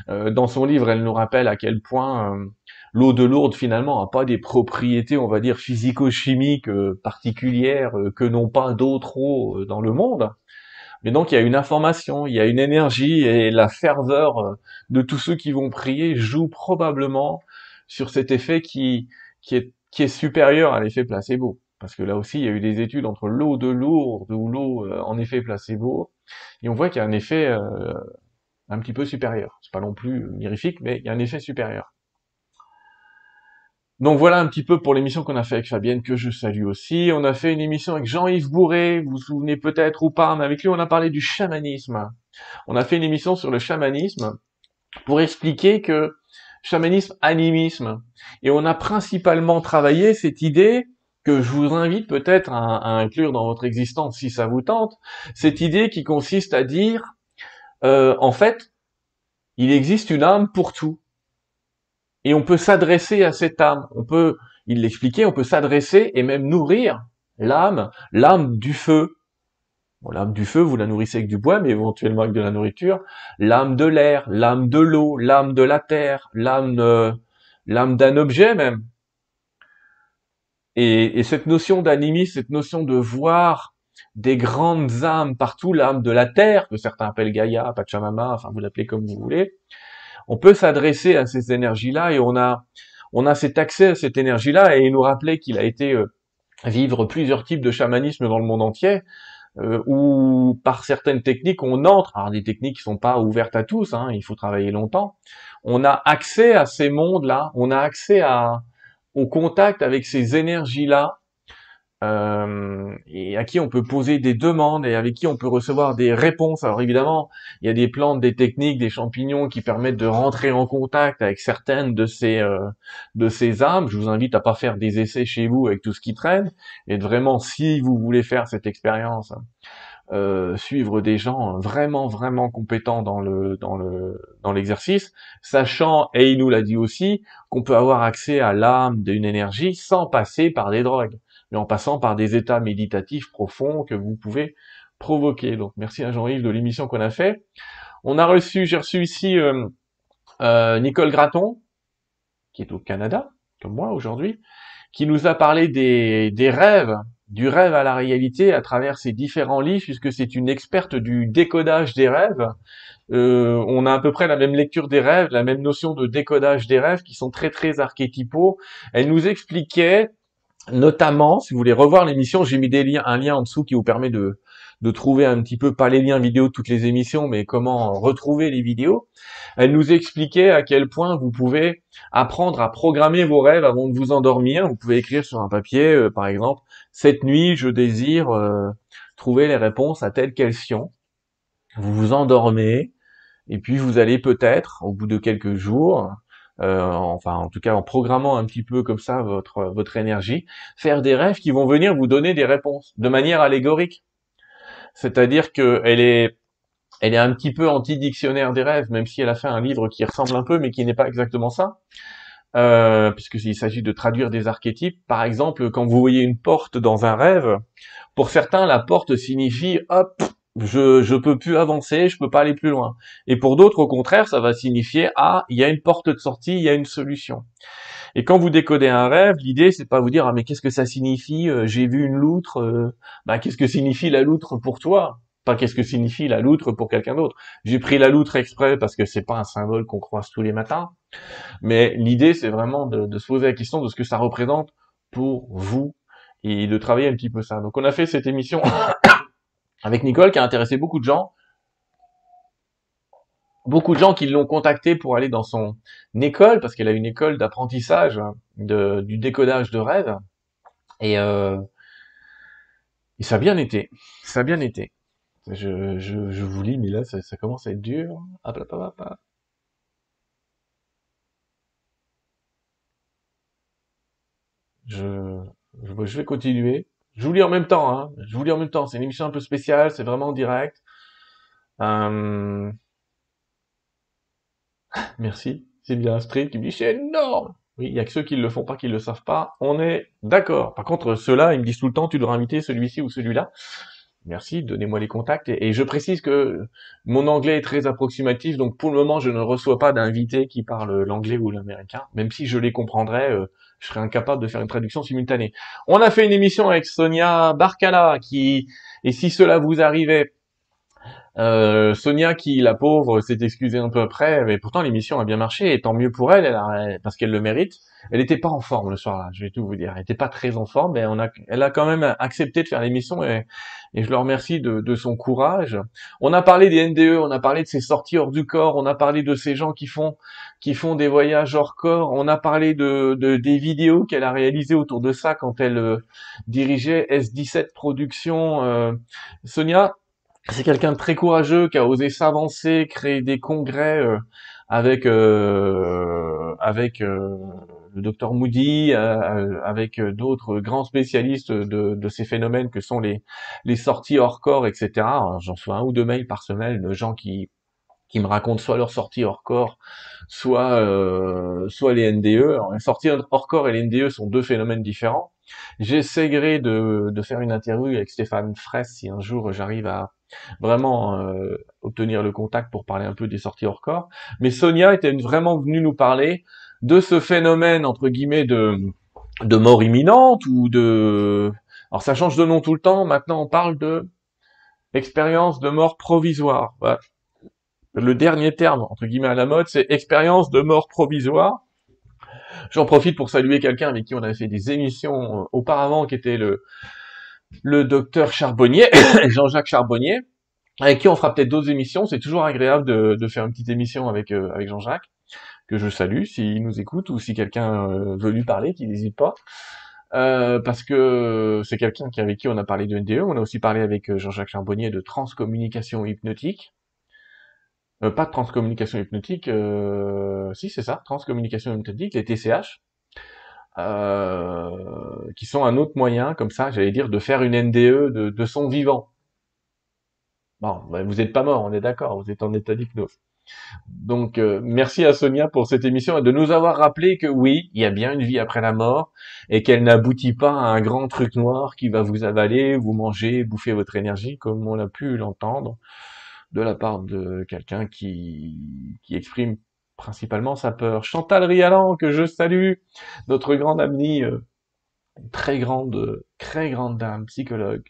euh, dans son livre, elle nous rappelle à quel point euh, l'eau de Lourdes finalement n'a pas des propriétés, on va dire, physico-chimiques particulières que n'ont pas d'autres eaux dans le monde. Mais donc il y a une information, il y a une énergie et la ferveur de tous ceux qui vont prier joue probablement sur cet effet qui, qui est qui est supérieur à l'effet placebo. Parce que là aussi, il y a eu des études entre l'eau de Lourdes ou l'eau euh, en effet placebo, et on voit qu'il y a un effet euh, un petit peu supérieur. C'est pas non plus mirifique, mais il y a un effet supérieur. Donc voilà un petit peu pour l'émission qu'on a fait avec Fabienne, que je salue aussi. On a fait une émission avec Jean-Yves Bourré, vous vous souvenez peut-être ou pas, mais avec lui on a parlé du chamanisme. On a fait une émission sur le chamanisme pour expliquer que chamanisme, animisme. Et on a principalement travaillé cette idée que je vous invite peut-être à, inclure dans votre existence si ça vous tente, cette idée qui consiste à dire, euh, en fait, il existe une âme pour tout. Et on peut s'adresser à cette âme. On peut, il l'expliquait, on peut s'adresser et même nourrir l'âme, l'âme du feu, l'âme du feu, vous la nourrissez avec du bois, mais éventuellement avec de la nourriture. L'âme de l'air, l'âme de l'eau, l'âme de la terre, l'âme euh, l'âme d'un objet même. Et, cette notion d'animisme, cette notion de voir des grandes âmes partout, l'âme de la terre, que certains appellent Gaïa, Pachamama, enfin vous l'appelez comme vous voulez, on peut s'adresser à ces énergies-là et on a, on a cet accès à cette énergie-là et il nous rappelait qu'il a été euh, vivre plusieurs types de chamanisme dans le monde entier euh, où par certaines techniques on entre, alors des techniques qui sont pas ouvertes à tous, hein, il faut travailler longtemps, on a accès à ces mondes-là, on a accès à, au contact avec ces énergies-là euh, et à qui on peut poser des demandes et avec qui on peut recevoir des réponses. Alors évidemment, il y a des plantes, des techniques, des champignons qui permettent de rentrer en contact avec certaines de ces euh, de ces âmes. Je vous invite à pas faire des essais chez vous avec tout ce qui traîne et de vraiment, si vous voulez faire cette expérience, euh, suivre des gens vraiment vraiment compétents dans le dans le dans l'exercice, sachant et il nous l'a dit aussi qu'on peut avoir accès à l'âme d'une énergie sans passer par des drogues mais en passant par des états méditatifs profonds que vous pouvez provoquer. Donc merci à Jean-Yves de l'émission qu'on a fait. On a reçu, j'ai reçu ici euh, euh, Nicole Graton, qui est au Canada, comme moi aujourd'hui, qui nous a parlé des, des rêves, du rêve à la réalité à travers ses différents livres, puisque c'est une experte du décodage des rêves. Euh, on a à peu près la même lecture des rêves, la même notion de décodage des rêves, qui sont très très archétypaux. Elle nous expliquait Notamment, si vous voulez revoir l'émission, j'ai mis des liens, un lien en dessous qui vous permet de, de trouver un petit peu, pas les liens vidéo de toutes les émissions, mais comment retrouver les vidéos. Elle nous expliquait à quel point vous pouvez apprendre à programmer vos rêves avant de vous endormir. Vous pouvez écrire sur un papier, euh, par exemple, cette nuit, je désire euh, trouver les réponses à telle question. Vous vous endormez, et puis vous allez peut-être, au bout de quelques jours, euh, enfin en tout cas en programmant un petit peu comme ça votre votre énergie, faire des rêves qui vont venir vous donner des réponses de manière allégorique. C'est-à-dire que elle est elle est un petit peu anti-dictionnaire des rêves, même si elle a fait un livre qui ressemble un peu, mais qui n'est pas exactement ça. Euh, puisqu'il s'agit de traduire des archétypes. Par exemple, quand vous voyez une porte dans un rêve, pour certains, la porte signifie hop, je je peux plus avancer, je peux pas aller plus loin. Et pour d'autres, au contraire, ça va signifier ah, il y a une porte de sortie, il y a une solution. Et quand vous décodez un rêve, l'idée c'est pas vous dire ah mais qu'est-ce que ça signifie euh, J'ai vu une loutre. Euh, bah qu'est-ce que signifie la loutre pour toi? Pas qu'est-ce que signifie la loutre pour quelqu'un d'autre. J'ai pris la loutre exprès parce que c'est pas un symbole qu'on croise tous les matins. Mais l'idée c'est vraiment de, de se poser la question de ce que ça représente pour vous et de travailler un petit peu ça. Donc on a fait cette émission avec Nicole qui a intéressé beaucoup de gens. Beaucoup de gens qui l'ont contacté pour aller dans son école, parce qu'elle a une école d'apprentissage du décodage de rêves. Et, euh, et ça a bien été. Ça a bien été. Je, je, vous lis, mais là, ça, commence à être dur. Hop, hop, hop, je, je vais continuer. Je vous lis en même temps, hein. Je vous lis en même temps. C'est une émission un peu spéciale, c'est vraiment en direct. Euh... Merci. C'est bien Astrid qui me dit c'est énorme. Oui, il y a que ceux qui le font pas, qui le savent pas. On est d'accord. Par contre, ceux-là, ils me disent tout le temps, tu devrais inviter celui-ci ou celui-là. Merci, donnez-moi les contacts. Et, je précise que mon anglais est très approximatif, donc pour le moment, je ne reçois pas d'invités qui parlent l'anglais ou l'américain, même si je les comprendrais, euh, je serais incapable de faire une traduction simultanée. On a fait une émission avec Sonia Barcala, qui, et si cela vous arrivait, euh, Sonia, qui la pauvre, s'est excusée un peu après, mais pourtant l'émission a bien marché, et tant mieux pour elle, parce qu'elle le mérite. Elle n'était pas en forme le soir-là, je vais tout vous dire. Elle n'était pas très en forme, mais elle a quand même accepté de faire l'émission, et, je le remercie de, son courage. On a parlé des NDE, on a parlé de ses sorties hors du corps, on a parlé de ces gens qui font des voyages hors corps, on a parlé de, de des vidéos qu'elle a réalisées autour de ça quand elle euh, dirigeait S17 Productions. Euh, Sonia, c'est quelqu'un de très courageux qui a osé s'avancer, créer des congrès euh, avec euh, avec euh, le docteur Moody, avec d'autres grands spécialistes de, ces phénomènes que sont les les sorties hors corps, etc. J'en reçois un ou deux mails par semaine de gens qui qui me racontent soit leurs sorties hors corps, soit soit les NDE. Alors, les sorties hors corps et les NDE sont deux phénomènes différents. J'essaierai de, de faire une interview avec Stéphane Fraisse si un jour j'arrive à vraiment euh, obtenir le contact pour parler un peu des sorties hors corps. Mais Sonia était vraiment venue nous parler de ce phénomène entre guillemets de de mort imminente ou de alors ça change de nom tout le temps. Maintenant on parle de expérience de mort provisoire. Le dernier terme entre guillemets à la mode, c'est expérience de mort provisoire. J'en profite pour saluer quelqu'un avec qui on avait fait des émissions euh, auparavant, qui était le le docteur Charbonnier, Jean-Jacques Charbonnier, avec qui on fera peut-être d'autres émissions. C'est toujours agréable de, faire une petite émission avec, euh, avec Jean-Jacques, que je salue s'il nous écoute ou si quelqu'un euh, veut lui parler, qu'il n'hésite pas. Euh, parce que c'est quelqu'un avec qui on a parlé de NDE, on a aussi parlé avec Jean-Jacques Charbonnier de transcommunication hypnotique. pas de transcommunication hypnotique, si c'est ça, transcommunication hypnotique, les TCH. Euh, qui sont un autre moyen, comme ça, j'allais dire, de faire une NDE de, de son vivant. Bon, ben, vous n'êtes pas mort, on est d'accord, vous êtes en état d'hypnose. Donc, euh, merci à Sonia pour cette émission et de nous avoir rappelé que oui, il y a bien une vie après la mort et qu'elle n'aboutit pas à un grand truc noir qui va vous avaler, vous manger, bouffer votre énergie, comme on a pu l'entendre de la part de quelqu'un qui, qui exprime principalement sa peur. Chantal Rialan, que je salue, notre grande amie, euh, très grande, très grande dame, psychologue,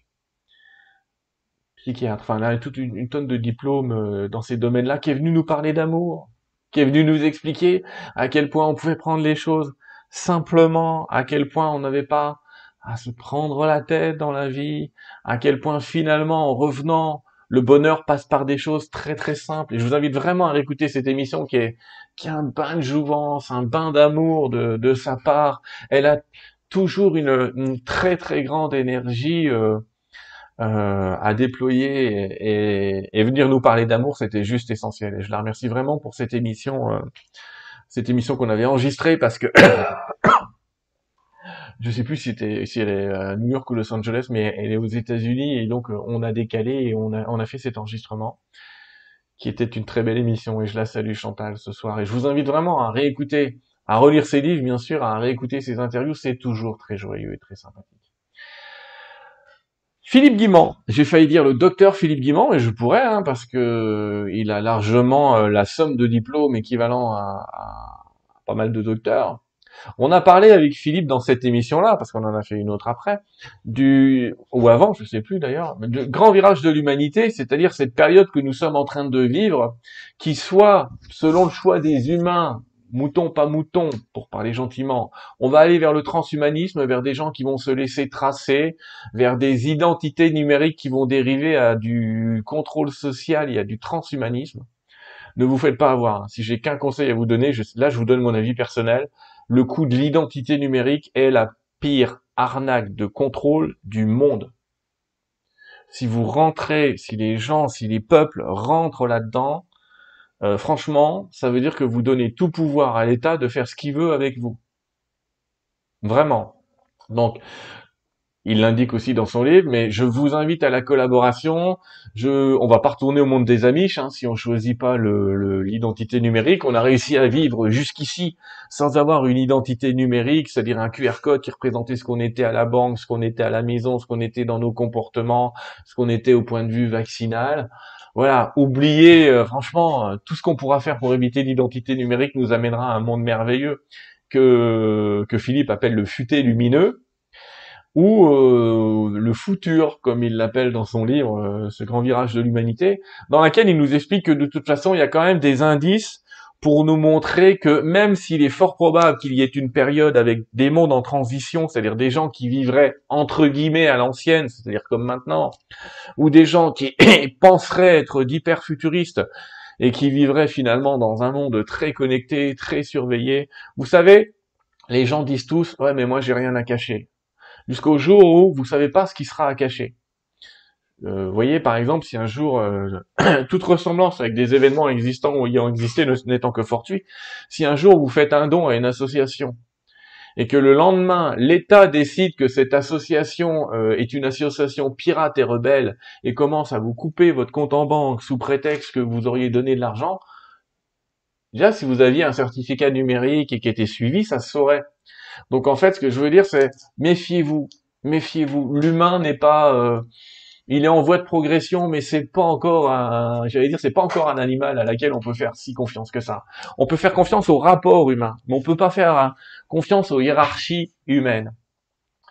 psychiatre, enfin, a toute une, tonne de diplômes euh, dans ces domaines-là, qui est venue nous parler d'amour, qui est venue nous expliquer à quel point on pouvait prendre les choses simplement, à quel point on n'avait pas à se prendre la tête dans la vie, à quel point finalement, en revenant le bonheur passe par des choses très très simples. Et je vous invite vraiment à réécouter cette émission qui est, qui a un bain de jouvence, un bain d'amour de, de sa part. Elle a toujours une, très très grande énergie euh, euh, à déployer et, et, venir nous parler d'amour, c'était juste essentiel. Et je la remercie vraiment pour cette émission, euh, cette émission qu'on avait enregistrée parce que je sais plus si, c'était, si elle est à New York ou Los Angeles, mais elle est aux États-Unis et donc euh, on a décalé et on a, fait cet enregistrement qui était une très belle émission et je la salue Chantal ce soir et je vous invite vraiment à réécouter, à relire ses livres bien sûr, à réécouter ses interviews, c'est toujours très joyeux et très sympathique. Philippe Guimand, j'ai failli dire le docteur Philippe Guimand, et je pourrais, hein, parce que il a largement euh, la somme de diplômes équivalent à pas mal de docteurs. On a parlé avec Philippe dans cette émission-là, parce qu'on en a fait une autre après, du ou avant, je sais plus d'ailleurs, du grand virage de l'humanité, c'est-à-dire cette période que nous sommes en train de vivre, qui soit selon le choix des humains, mouton pas mouton, pour parler gentiment, on va aller vers le transhumanisme, vers des gens qui vont se laisser tracer, vers des identités numériques qui vont dériver à du contrôle social et à du transhumanisme. Ne vous faites pas avoir. Si j'ai qu'un conseil à vous donner, là je vous donne mon avis personnel le coût de l'identité numérique est la pire arnaque de contrôle du monde. Si vous rentrez, si les gens, si les peuples rentrent là-dedans, euh, franchement, ça veut dire que vous donnez tout pouvoir à l'État de faire ce qu'il veut avec vous. Vraiment. Donc, il l'indique aussi dans son livre, mais je vous invite à la collaboration. Je, on va pas retourner au monde des Amish hein, si on choisit pas l'identité numérique. On a réussi à vivre jusqu'ici sans avoir une identité numérique, c'est-à-dire un QR code qui représentait ce qu'on était à la banque, ce qu'on était à la maison, ce qu'on était dans nos comportements, ce qu'on était au point de vue vaccinal. Voilà, oubliez euh, franchement euh, tout ce qu'on pourra faire pour éviter l'identité numérique nous amènera à un monde merveilleux que que Philippe appelle le futé lumineux ou euh, le futur, comme il l'appelle dans son livre, euh, ce grand virage de l'humanité, dans laquelle il nous explique que de toute façon, il y a quand même des indices pour nous montrer que même s'il est fort probable qu'il y ait une période avec des mondes en transition, c'est-à-dire des gens qui vivraient entre guillemets à l'ancienne, c'est-à-dire comme maintenant, ou des gens qui penseraient être d'hyper-futuristes et qui vivraient finalement dans un monde très connecté, très surveillé, vous savez, les gens disent tous, ouais mais moi j'ai rien à cacher jusqu'au jour où vous savez pas ce qui sera à cacher. Euh, voyez, par exemple, si un jour, euh, toute ressemblance avec des événements existants ou ayant existé n'étant que fortuit, si un jour vous faites un don à une association et que le lendemain, l'État décide que cette association euh, est une association pirate et rebelle et commence à vous couper votre compte en banque sous prétexte que vous auriez donné de l'argent, déjà, si vous aviez un certificat numérique et qui était suivi, ça se saurait. Donc en fait, ce que je veux dire, c'est méfiez-vous, méfiez-vous. L'humain n'est pas, euh, il est en voie de progression, mais c'est pas encore un, j'allais dire, c'est pas encore un animal à laquelle on peut faire si confiance que ça. On peut faire confiance au rapport humain, mais on peut pas faire hein, confiance aux hiérarchies humaines.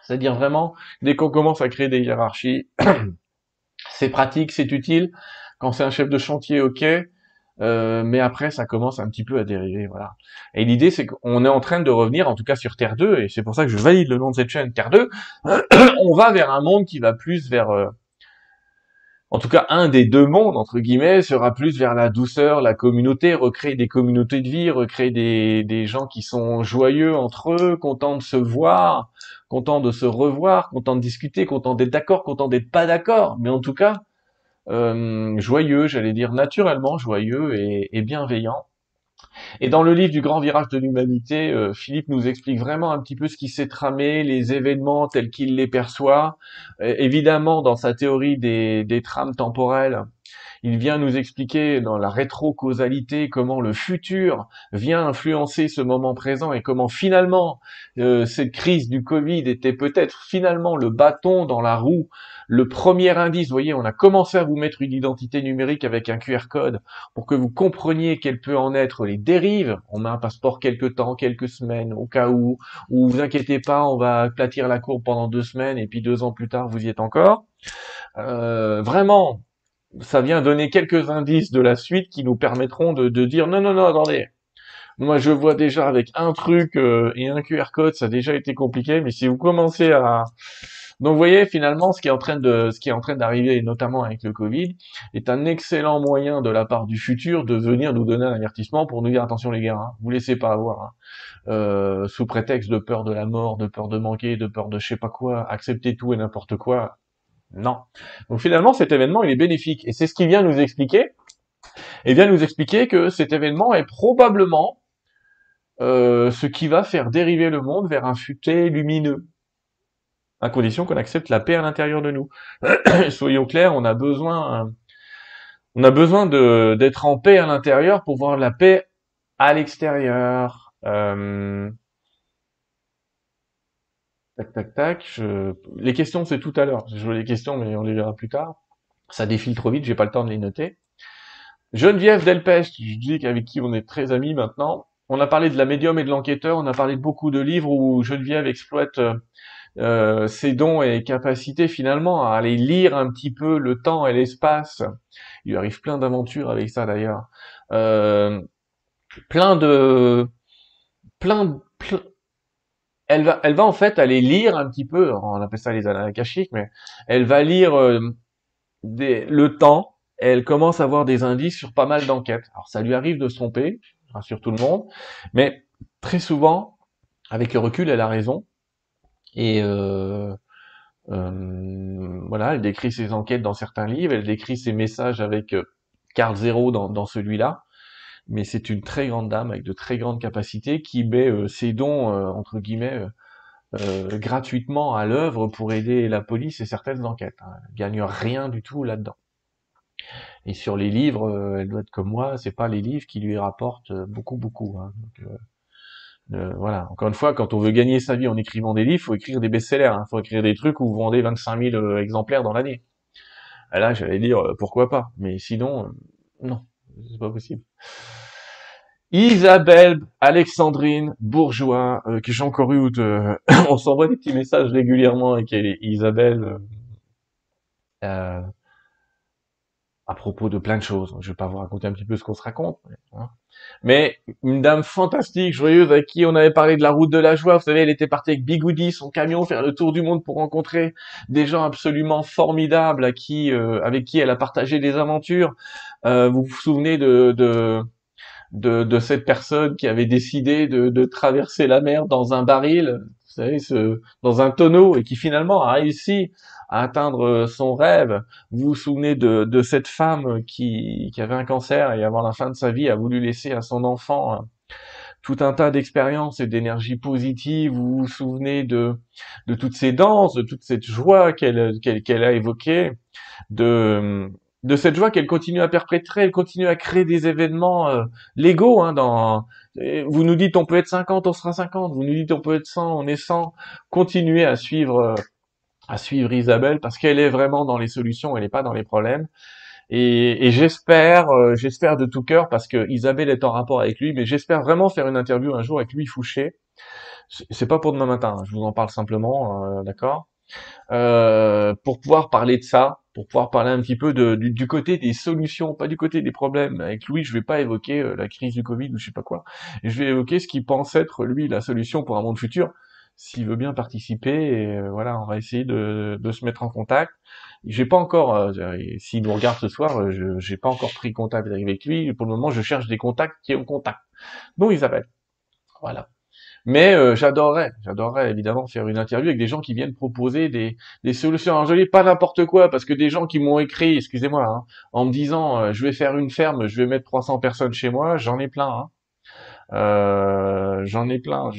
C'est-à-dire vraiment, dès qu'on commence à créer des hiérarchies, c'est pratique, c'est utile. Quand c'est un chef de chantier, ok. Euh, mais après ça commence un petit peu à dériver, voilà. Et l'idée c'est qu'on est en train de revenir, en tout cas sur Terre 2, et c'est pour ça que je valide le nom de cette chaîne, Terre 2, on va vers un monde qui va plus vers, euh, en tout cas un des deux mondes, entre guillemets, sera plus vers la douceur, la communauté, recréer des communautés de vie, recréer des, des gens qui sont joyeux entre eux, contents de se voir, contents de se revoir, contents de discuter, contents d'être d'accord, contents d'être pas d'accord, mais en tout cas, euh, joyeux, j'allais dire naturellement joyeux et, bienveillant. Et dans le livre du grand virage de l'humanité, euh, Philippe nous explique vraiment un petit peu ce qui s'est tramé, les événements tels qu'il les perçoit. Euh, évidemment, dans sa théorie des, des trames temporelles, il vient nous expliquer dans la rétro-causalité comment le futur vient influencer ce moment présent et comment finalement euh, cette crise du Covid était peut-être finalement le bâton dans la roue, le premier indice. Vous voyez, on a commencé à vous mettre une identité numérique avec un QR code pour que vous compreniez quelles peut en être les dérives. On met un passeport quelques temps, quelques semaines, au cas où, ou vous inquiétez pas, on va aplatir la courbe pendant deux semaines et puis deux ans plus tard, vous y êtes encore. Euh, vraiment, ça vient donner quelques indices de la suite qui nous permettront de, dire non, non, non, attendez. Moi, je vois déjà avec un truc euh, et un QR code, ça a déjà été compliqué. Mais si vous commencez à, donc, vous voyez, finalement, ce qui est en train de, ce qui est en train d'arriver, notamment avec le Covid, est un excellent moyen de la part du futur de venir nous donner un avertissement pour nous dire attention les gars, hein, vous laissez pas avoir, hein. euh, sous prétexte de peur de la mort, de peur de manquer, de peur de je sais pas quoi, accepter tout et n'importe quoi. Non. Donc finalement, cet événement, il est bénéfique. Et c'est ce qui vient nous expliquer. Il vient nous expliquer que cet événement est probablement euh, ce qui va faire dériver le monde vers un futé lumineux, à condition qu'on accepte la paix à l'intérieur de nous. Soyons clairs, on a besoin, de d'être en paix à l'intérieur pour voir la paix à l'extérieur. Euh, Tac, tac, tac. Les questions, c'est tout à l'heure. Je veux les questions, mais on les verra plus tard. Ça défile trop vite, j'ai pas le temps de les noter. Geneviève Delpech, je dis avec qui on est très amis maintenant. On a parlé de la médium et de l'enquêteur, on a parlé de beaucoup de livres où Geneviève exploite euh, ses dons et capacités finalement à aller lire un petit peu le temps et l'espace. Il lui arrive plein d'aventures avec ça d'ailleurs. Euh, plein de plein, plein elle va, elle va en fait aller lire un petit peu, on appelle ça les annales akashiques, mais elle va lire euh, des, le temps, elle commence à avoir des indices sur pas mal d'enquêtes. Alors ça lui arrive de se tromper, rassure tout le monde, mais très souvent, avec le recul, elle a raison. Et euh, euh, voilà, elle décrit ses enquêtes dans certains livres, elle décrit ses messages avec Carl Zero dans, dans celui-là mais c'est une très grande dame avec de très grandes capacités qui met euh, ses dons euh, entre guillemets euh, gratuitement à l'œuvre pour aider la police et certaines enquêtes. Hein. Elle gagne rien du tout là-dedans. Et sur les livres, euh, elle doit être comme moi, c'est pas les livres qui lui rapportent beaucoup, beaucoup. Hein. Voilà. Encore une fois, quand on veut gagner sa vie en écrivant des livres, faut écrire des best-sellers. Hein. faut écrire des trucs où vous vendez 25 000 exemplaires dans l'année. Là, j'allais dire pourquoi pas, mais sinon, non, c'est pas possible. Isabelle Alexandrine Bourgeois, euh, que j'ai encore eu, de... on s'envoie des petits messages régulièrement avec Isabelle euh, euh, à propos de plein de choses. Je vais pas vous raconter un petit peu ce qu'on se raconte, mais une dame fantastique, joyeuse, avec qui on avait parlé de la route de la joie. Vous savez, elle était partie avec Bigoudi, son camion, faire le tour du monde pour rencontrer des gens absolument formidables, à qui, avec qui elle a partagé des aventures. vous vous souvenez de, de de, de cette personne qui avait décidé de, de, traverser la mer dans un baril, vous savez, ce, dans un tonneau, et qui finalement a réussi à atteindre son rêve. Vous vous souvenez de, de cette femme qui, qui avait un cancer et avant la fin de sa vie a voulu laisser à son enfant hein, tout un tas d'expériences et d'énergie positive. Vous vous souvenez de, de toutes ces danses, de toute cette joie qu'elle qu'elle a évoquée, de de cette joie qu'elle continue à perpétrer, elle continue à créer des événements euh, légaux. Hein, dans, vous nous dites on peut être 50, on sera 50. Vous nous dites on peut être 100, on est 100. Continuez à suivre, euh, à suivre Isabelle parce qu'elle est vraiment dans les solutions, elle n'est pas dans les problèmes. Et, j'espère, euh, j'espère de tout cœur parce que Isabelle est en rapport avec lui, mais j'espère vraiment faire une interview un jour avec lui Fouché. C'est pas pour demain matin, hein, je vous en parle simplement, d'accord? Pour pouvoir parler de ça, pour pouvoir parler un petit peu du, côté des solutions, pas du côté des problèmes. Avec Louis, je vais pas évoquer euh, la crise du Covid ou je sais pas quoi. Je vais évoquer ce qu'il pense être lui la solution pour un monde futur. S'il veut bien participer, et euh, voilà, on va essayer de, de se mettre en contact. J'ai pas encore, euh, s'il nous regarde ce soir, je j'ai pas encore pris contact avec lui. Pour le moment, je cherche des contacts qui ont contact. Bon, Isabelle. Voilà. Mais euh, j'adorerais, j'adorerais évidemment faire une interview avec des gens qui viennent proposer des, des solutions. Alors je dis pas n'importe quoi, parce que des gens qui m'ont écrit, excusez-moi, hein, en me disant euh, je vais faire une ferme, je vais mettre 300 personnes chez moi, j'en ai plein. Hein. Euh, j'en ai plein.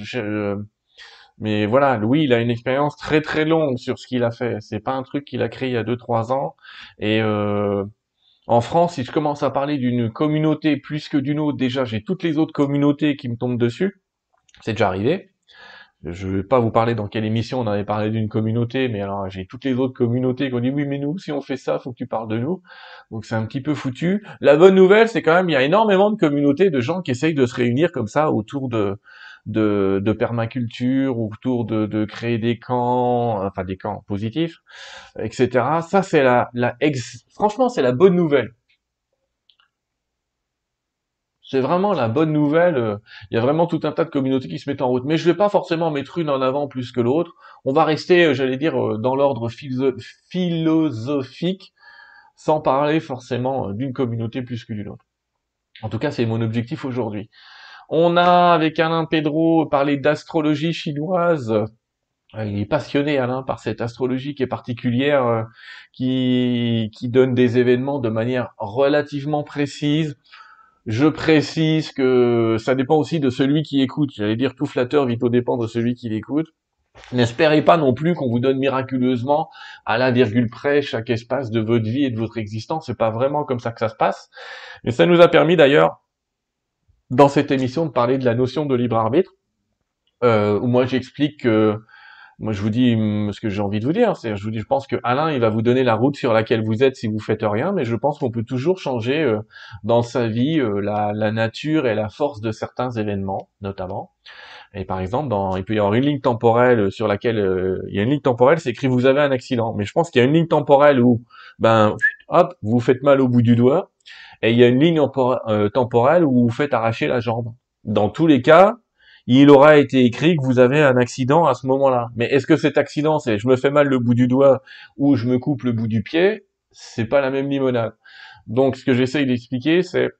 Mais voilà, Louis, il a une expérience très très longue sur ce qu'il a fait. C'est pas un truc qu'il a créé il y a 2-3 ans. Et en France, si je commence à parler d'une communauté plus que d'une autre, déjà j'ai toutes les autres communautés qui me tombent dessus. C'est déjà arrivé. Je vais pas vous parler dans quelle émission on avait parlé d'une communauté, mais alors j'ai toutes les autres communautés qui ont dit oui mais nous si on fait ça faut que tu parles de nous. Donc c'est un petit peu foutu. La bonne nouvelle c'est quand même il y a énormément de communautés de gens qui essayent de se réunir comme ça autour de de, de permaculture, autour de, de créer des camps, enfin des camps positifs, etc. Ça c'est la la ex... franchement c'est la bonne nouvelle. C'est vraiment la bonne nouvelle. Euh, il y a vraiment tout un tas de communautés qui se mettent en route. Mais je vais pas forcément mettre une en avant plus que l'autre. On va rester, euh, j'allais dire, euh, dans l'ordre philosophique, sans parler forcément d'une communauté plus que d'une autre. En tout cas, c'est mon objectif aujourd'hui. On a, avec Alain Pedro, parlé d'astrologie chinoise. Il est passionné, Alain, par cette astrologie qui est particulière, qui, qui donne des événements de manière relativement précise je précise que ça dépend aussi de celui qui écoute. J'allais dire tout flatteur vite au dépend de celui qui l'écoute. N'espérez pas non plus qu'on vous donne miraculeusement à la virgule près chaque espace de votre vie et de votre existence. C'est pas vraiment comme ça que ça se passe. Mais ça nous a permis d'ailleurs, dans cette émission, de parler de la notion de libre arbitre, euh, où moi j'explique que moi je vous dis hum, ce que j'ai envie de vous dire, c'est je vous dis je pense que Alain il va vous donner la route sur laquelle vous êtes si vous faites rien, mais je pense qu'on peut toujours changer euh, dans sa vie euh, la, la, nature et la force de certains événements, notamment. Et par exemple, dans, il peut y avoir une ligne temporelle sur laquelle euh, il y a une ligne temporelle, c'est écrit vous avez un accident. Mais je pense qu'il y a une ligne temporelle où ben hop vous faites mal au bout du doigt, et il y a une ligne temporelle où vous faites arracher la jambe. Dans tous les cas, il aura été écrit que vous avez un accident à ce moment-là. Mais est-ce que cet accident, c'est je me fais mal le bout du doigt ou je me coupe le bout du pied? C'est pas la même limonade. Donc, ce que j'essaye d'expliquer, c'est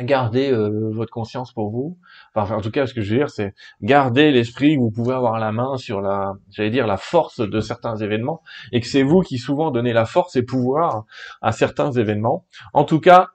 garder euh, votre conscience pour vous. Enfin, en tout cas, ce que je veux dire, c'est garder l'esprit. Vous pouvez avoir la main sur la, j'allais dire, la force de certains événements, et que c'est vous qui souvent donnez la force et pouvoir à certains événements. En tout cas,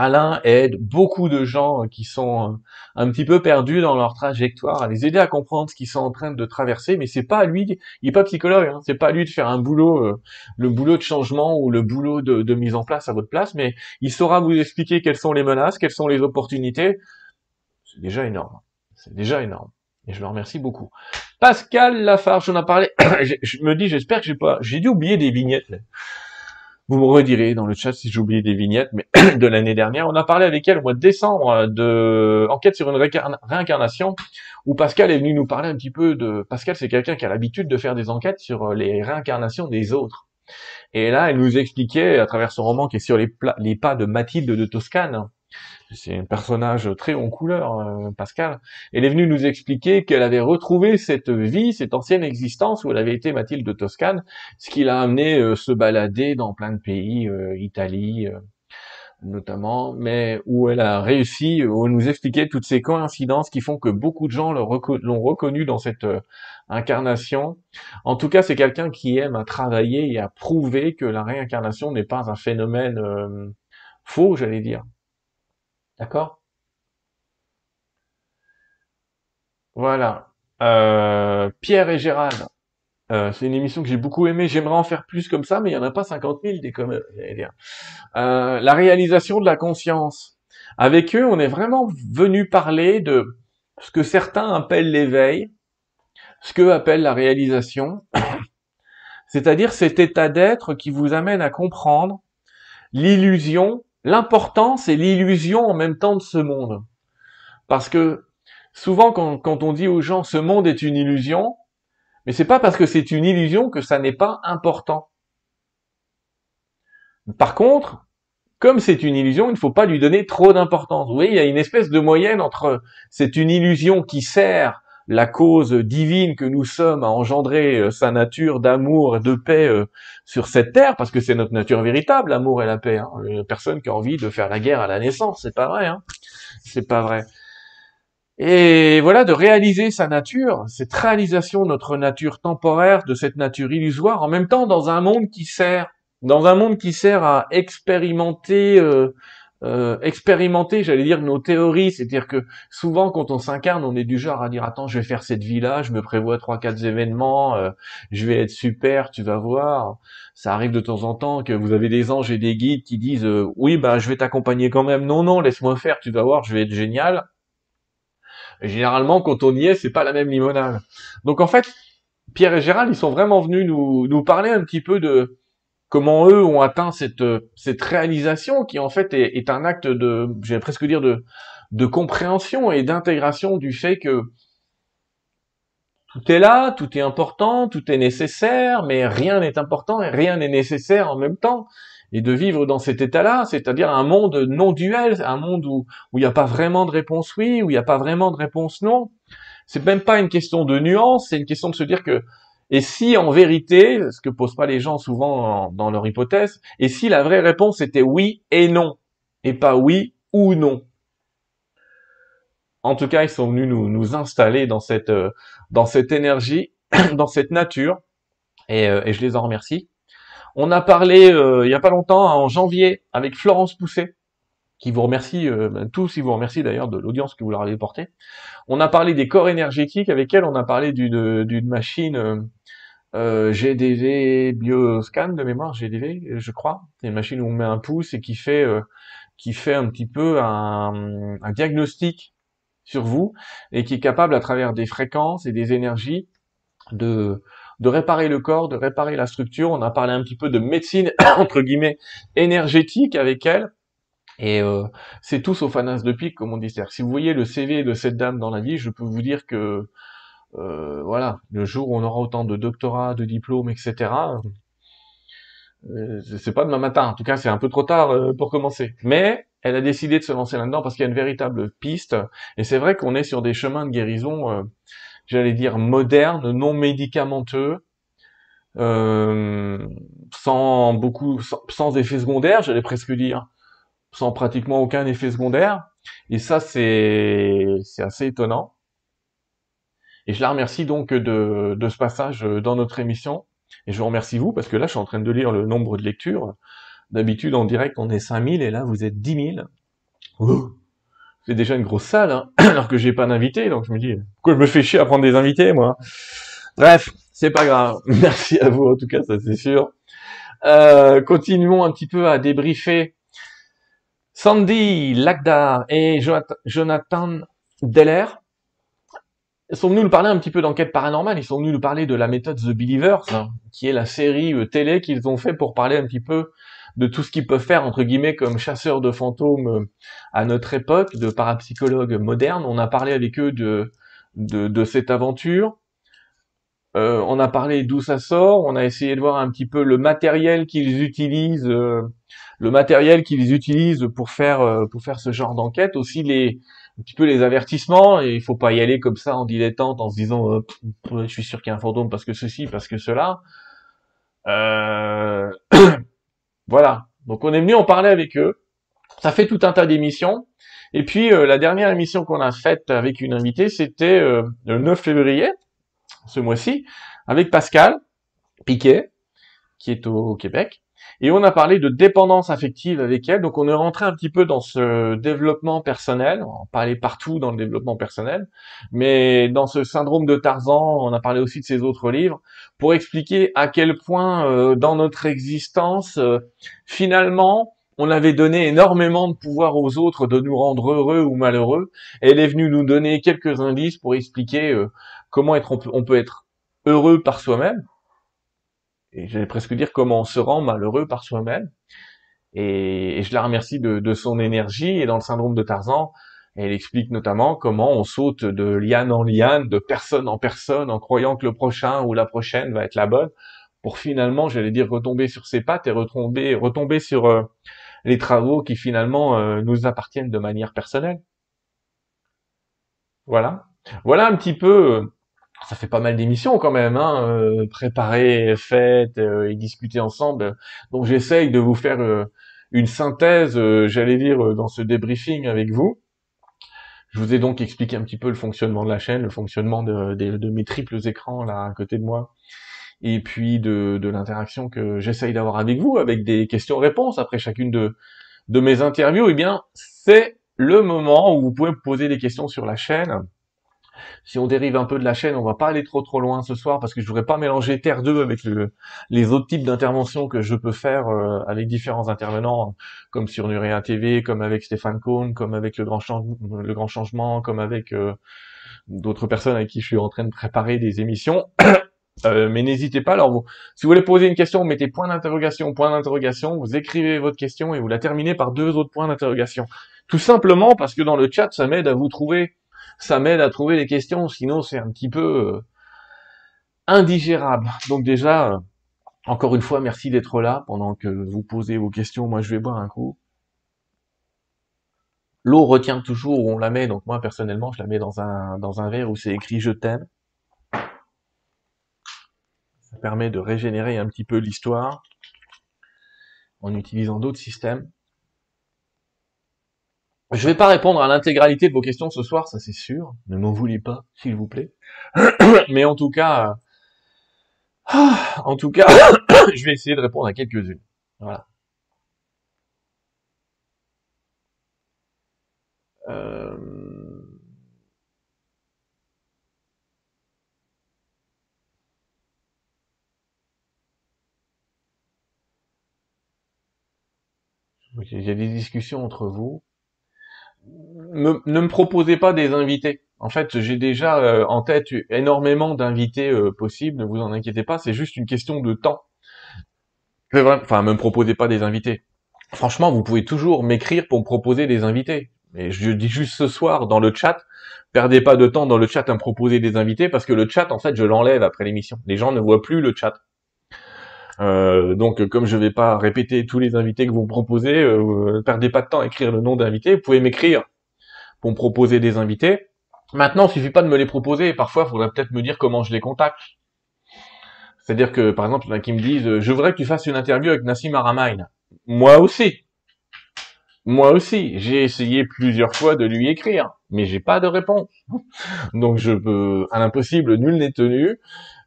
Alain aide beaucoup de gens qui sont euh, un petit peu perdus dans leur trajectoire, à les aider à comprendre ce qu'ils sont en train de traverser, mais c'est pas à lui, il est pas psychologue, hein, c'est pas à lui de faire un boulot, euh, le boulot de changement ou le boulot de, mise en place à votre place, mais il saura vous expliquer quelles sont les menaces, quelles sont les opportunités. C'est déjà énorme. C'est déjà énorme. Et je le remercie beaucoup. Pascal Lafarge, j'en ai parlé. je me dis, j'espère que j'ai pas, j'ai dû oublier des vignettes. Vous me redirez dans le chat si j'ai oublié des vignettes, mais de l'année dernière, on a parlé avec elle au mois de décembre euh, de enquête sur une réincarnation, où Pascal est venu nous parler un petit peu de. Pascal, c'est quelqu'un qui a l'habitude de faire des enquêtes sur euh, les réincarnations des autres. Et là, elle nous expliquait à travers son roman qui est sur les pas de Mathilde de Toscane, c'est un personnage très en couleur, euh, Pascal. Elle est venue nous expliquer qu'elle avait retrouvé cette vie, cette ancienne existence où elle avait été Mathilde de Toscane, ce qui l'a amené euh, se balader dans plein de pays, euh, Italie notamment, mais où elle a réussi, où elle nous expliquait toutes ces coïncidences qui font que beaucoup de gens l'ont reconnu dans cette incarnation. En tout cas, c'est quelqu'un qui aime à travailler et à prouver que la réincarnation n'est pas un phénomène faux, j'allais dire. D'accord? Voilà. Euh, Pierre et Gérald. Euh, c'est une émission que j'ai beaucoup aimée. J'aimerais en faire plus comme ça, mais il n'y en a pas 50 000 des comme dire. Euh, la réalisation de la conscience. Avec eux, on est vraiment venu parler de ce que certains appellent l'éveil, ce qu'eux appellent la réalisation, c'est-à-dire cet état d'être qui vous amène à comprendre l'illusion l'importance et l'illusion en même temps de ce monde. Parce que souvent quand, on dit aux gens ce monde est une illusion, mais c'est pas parce que c'est une illusion que ça n'est pas important. Par contre, comme c'est une illusion, il ne faut pas lui donner trop d'importance. Vous voyez, il y a une espèce de moyenne entre c'est une illusion qui sert la cause divine que nous sommes à engendrer euh, sa nature d'amour et de paix euh, sur cette terre, parce que c'est notre nature véritable, l'amour et la paix. Hein. Personne qui a envie de faire la guerre à la naissance, c'est pas vrai. Hein. C'est pas vrai. Et voilà, de réaliser sa nature, cette réalisation de notre nature temporaire, de cette nature illusoire, en même temps dans un monde qui sert, dans un monde qui sert à expérimenter euh, euh, expérimenter, j'allais dire, nos théories. C'est-à-dire que souvent, quand on s'incarne, on est du genre à dire attends, je vais faire cette vie-là, je me prévois trois, quatre événements, euh, je vais être super, tu vas voir. Ça arrive de temps en temps que vous avez des anges et des guides qui disent euh, oui, bah je vais t'accompagner quand même. Non, non, laisse-moi faire, tu vas voir, je vais être génial. Généralement, quand on y est, c'est pas la même limonade. Donc en fait, Pierre et Gérald, ils sont vraiment venus nous, nous parler un petit peu de comment eux ont atteint cette, cette réalisation qui en fait est, un acte de, j'allais presque dire de, de compréhension et d'intégration du fait que tout est là, tout est important, tout est nécessaire, mais rien n'est important et rien n'est nécessaire en même temps. Et de vivre dans cet état-là, c'est-à-dire un monde non duel, un monde où où il n'y a pas vraiment de réponse oui, où il n'y a pas vraiment de réponse non. C'est même pas une question de nuance, c'est une question de se dire que et si en vérité, ce que posent pas les gens souvent dans leur hypothèse, et si la vraie réponse était oui et non, et pas oui ou non? En tout cas, ils sont venus nous, nous installer dans cette, euh, dans cette énergie, dans cette nature, et, euh, et, je les en remercie. On a parlé euh, il y a pas longtemps, en janvier, avec Florence Pousset, qui vous remercie, ben, tous ils vous remercient d'ailleurs de l'audience que vous leur avez portée. On a parlé des corps énergétiques avec elle, on a parlé d'une, d'une machine euh, GDV Bioscan de mémoire, GDV, je crois. C'est une machine où on met un pouce et qui fait euh, qui fait un petit peu un, un, diagnostic sur vous et qui est capable à travers des fréquences et des énergies de de réparer le corps, de réparer la structure. On a parlé un petit peu de médecine entre guillemets énergétique avec elle. Et euh, c'est tout sauf un de pique, comme on dit. Si vous voyez le CV de cette dame dans la vie, je peux vous dire que euh, voilà, le jour où on aura autant de doctorats, de diplômes, etc. Euh, c'est pas demain matin. En tout cas, c'est un peu trop tard euh, pour commencer. Mais elle a décidé de se lancer là-dedans parce qu'il y a une véritable piste. Et c'est vrai qu'on est sur des chemins de guérison, euh, j'allais dire modernes, non médicamenteux, sans beaucoup, sans, sans effet secondaire, j'allais presque dire, sans pratiquement aucun effet secondaire. Et ça, c'est c'est assez étonnant. Et je la remercie donc de, de ce passage dans notre émission. Et je vous remercie vous, parce que là, je suis en train de lire le nombre de lectures. D'habitude, en direct, on est 5000, et là, vous êtes 10 000. c'est déjà une grosse salle, hein, alors que j'ai pas d'invité, donc je me dis, pourquoi je me fais chier à prendre des invités, moi? Bref, c'est pas grave. Merci à vous, en tout cas, ça c'est sûr. Euh, continuons un petit peu à débriefer. Sandy Lagdar et Jonathan Deller sont venus nous parler un petit peu d'enquête paranormale. Ils sont venus nous parler de la méthode The Believers, hein, qui est la série euh, télé qu'ils ont fait pour parler un petit peu de tout ce qu'ils peuvent faire entre guillemets comme chasseurs de fantômes euh, à notre époque, de parapsychologues modernes. On a parlé avec eux de de, de cette aventure. Euh, on a parlé d'où ça sort. On a essayé de voir un petit peu le matériel qu'ils utilisent, euh, le matériel qu'ils utilisent pour faire pour faire ce genre d'enquête. Aussi les un petit peu les avertissements. Et il faut pas y aller comme ça en dilettante en se disant je suis sûr qu'il y a un fantôme parce que ceci, parce que cela. Euh... Voilà. Donc on est venu en parler avec eux. Ça fait tout un tas d'émissions. Et puis euh, la dernière émission qu'on a faite avec une invitée, c'était euh, le 9 février, ce mois-ci, avec Pascal Piquet, qui est au Québec. Et on a parlé de dépendance affective avec elle. Donc on est rentré un petit peu dans ce développement personnel. On parlait partout dans le développement personnel. Mais dans ce syndrome de Tarzan, on a parlé aussi de ses autres livres pour expliquer à quel point euh, dans notre existence, euh, finalement, on avait donné énormément de pouvoir aux autres de nous rendre heureux ou malheureux. Elle est venue nous donner quelques indices pour expliquer euh, comment être, on peut être heureux par soi-même et j'allais presque dire comment on se rend malheureux par soi-même. Et, je la remercie de, son énergie. Et dans le syndrome de Tarzan, elle explique notamment comment on saute de liane en liane, de personne en personne, en croyant que le prochain ou la prochaine va être la bonne, pour finalement, j'allais dire, retomber sur ses pattes et retomber, retomber sur euh, les travaux qui finalement euh, nous appartiennent de manière personnelle. Voilà. Voilà un petit peu euh, ça fait pas mal d'émissions quand même, hein, euh, préparer, faites euh, et discuter ensemble. Donc j'essaye de vous faire euh, une synthèse, j'allais dire, dans ce débriefing avec vous. Je vous ai donc expliqué un petit peu le fonctionnement de la chaîne, le fonctionnement de, de, mes triples écrans là à côté de moi, et puis de, de l'interaction que j'essaye d'avoir avec vous, avec des questions-réponses après chacune de, de mes interviews. Eh bien, c'est le moment où vous pouvez me poser des questions sur la chaîne si on dérive un peu de la chaîne, on va pas aller trop trop loin ce soir parce que je voudrais pas mélanger Terre 2 avec les autres types d'interventions que je peux faire euh, avec différents intervenants, comme sur Nurea TV, comme avec Stéphane Cohn, comme avec le grand, le grand changement, comme avec euh, d'autres personnes avec qui je suis en train de préparer des émissions. Euh, mais n'hésitez pas. Alors, vous, si vous voulez poser une question, vous mettez point d'interrogation, point d'interrogation, vous écrivez votre question et vous la terminez par deux autres points d'interrogation. Tout simplement parce que dans le chat, ça m'aide à vous trouver ça m'aide à trouver les questions, sinon c'est un petit peu euh, indigérable. Donc déjà, euh, encore une fois, merci d'être là pendant que vous posez vos questions. Moi, je vais boire un coup. L'eau retient toujours où on la met, donc moi personnellement, je la mets dans un dans un verre où c'est écrit je t'aime. Ça permet de régénérer un petit peu l'histoire en utilisant d'autres systèmes. Je vais pas répondre à l'intégralité de vos questions ce soir, ça c'est sûr. Ne m'en voulez pas, s'il vous plaît. Mais en tout cas, euh, en tout cas, je vais essayer de répondre à quelques-unes. Voilà. Euh... Il y a des discussions entre vous ne me proposez pas des invités. En fait, j'ai déjà euh, en tête énormément d'invités euh, possibles, ne vous en inquiétez pas, c'est juste une question de temps. Enfin, me proposez pas des invités. Franchement, vous pouvez toujours m'écrire pour me proposer des invités. Mais je dis juste ce soir dans le chat, perdez pas de temps dans le chat à me proposer des invités parce que le chat, en fait, je l'enlève après l'émission. Les gens ne voient plus le chat. Euh, donc, comme je vais pas répéter tous les invités que vous me proposez, euh, perdez pas de temps à écrire le nom d'invité. Vous pouvez m'écrire pour me proposer des invités. Maintenant, il suffit pas de me les proposer. Parfois, il faudrait peut-être me dire comment je les contacte. C'est-à-dire que, par exemple, il y en a qui me disent, je voudrais que tu fasses une interview avec Nassim Aramain. Moi aussi. Moi aussi. J'ai essayé plusieurs fois de lui écrire, mais j'ai pas de réponse. Donc, je peux, à l'impossible, nul n'est tenu.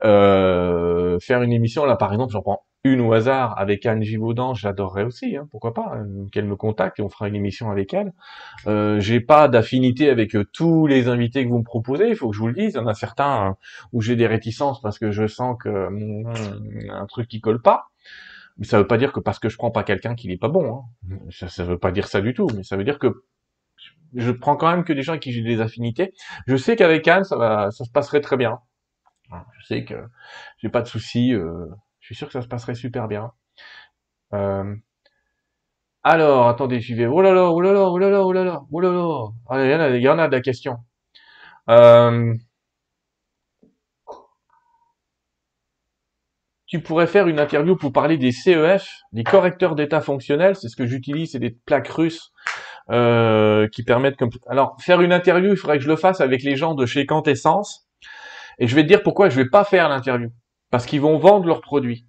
Euh, faire une émission, là, par exemple, j'en prends une au hasard avec Anne Givaudan, j'adorerais aussi, hein, pourquoi pas, hein, qu'elle me contacte et on fera une émission avec elle. Euh, j'ai pas d'affinité avec euh, tous les invités que vous me proposez, il faut que je vous le dise. Il y en a certains euh, où j'ai des réticences parce que je sens que hum, un truc qui colle pas. Mais ça veut pas dire que parce que je prends pas quelqu'un qu'il est pas bon. Hein. Ça, ça veut pas dire ça du tout, mais ça veut dire que je prends quand même que des gens avec qui j'ai des affinités. Je sais qu'avec Anne, ça va, ça se passerait très bien. Je sais que j'ai pas de soucis. Euh, je suis sûr que ça se passerait super bien. Euh, alors, attendez, je vais. Oh là là, oh là là, oh là là, oh là là, oh là là. Ah, il y en a, il y en a de la question. Euh, tu pourrais faire une interview pour parler des CEF, des correcteurs d'état fonctionnel. C'est ce que j'utilise, c'est des plaques russes euh, qui permettent comme. Alors, faire une interview, il faudrait que je le fasse avec les gens de chez Quantessence. Et je vais te dire pourquoi je vais pas faire l'interview. Parce qu'ils vont vendre leurs produits.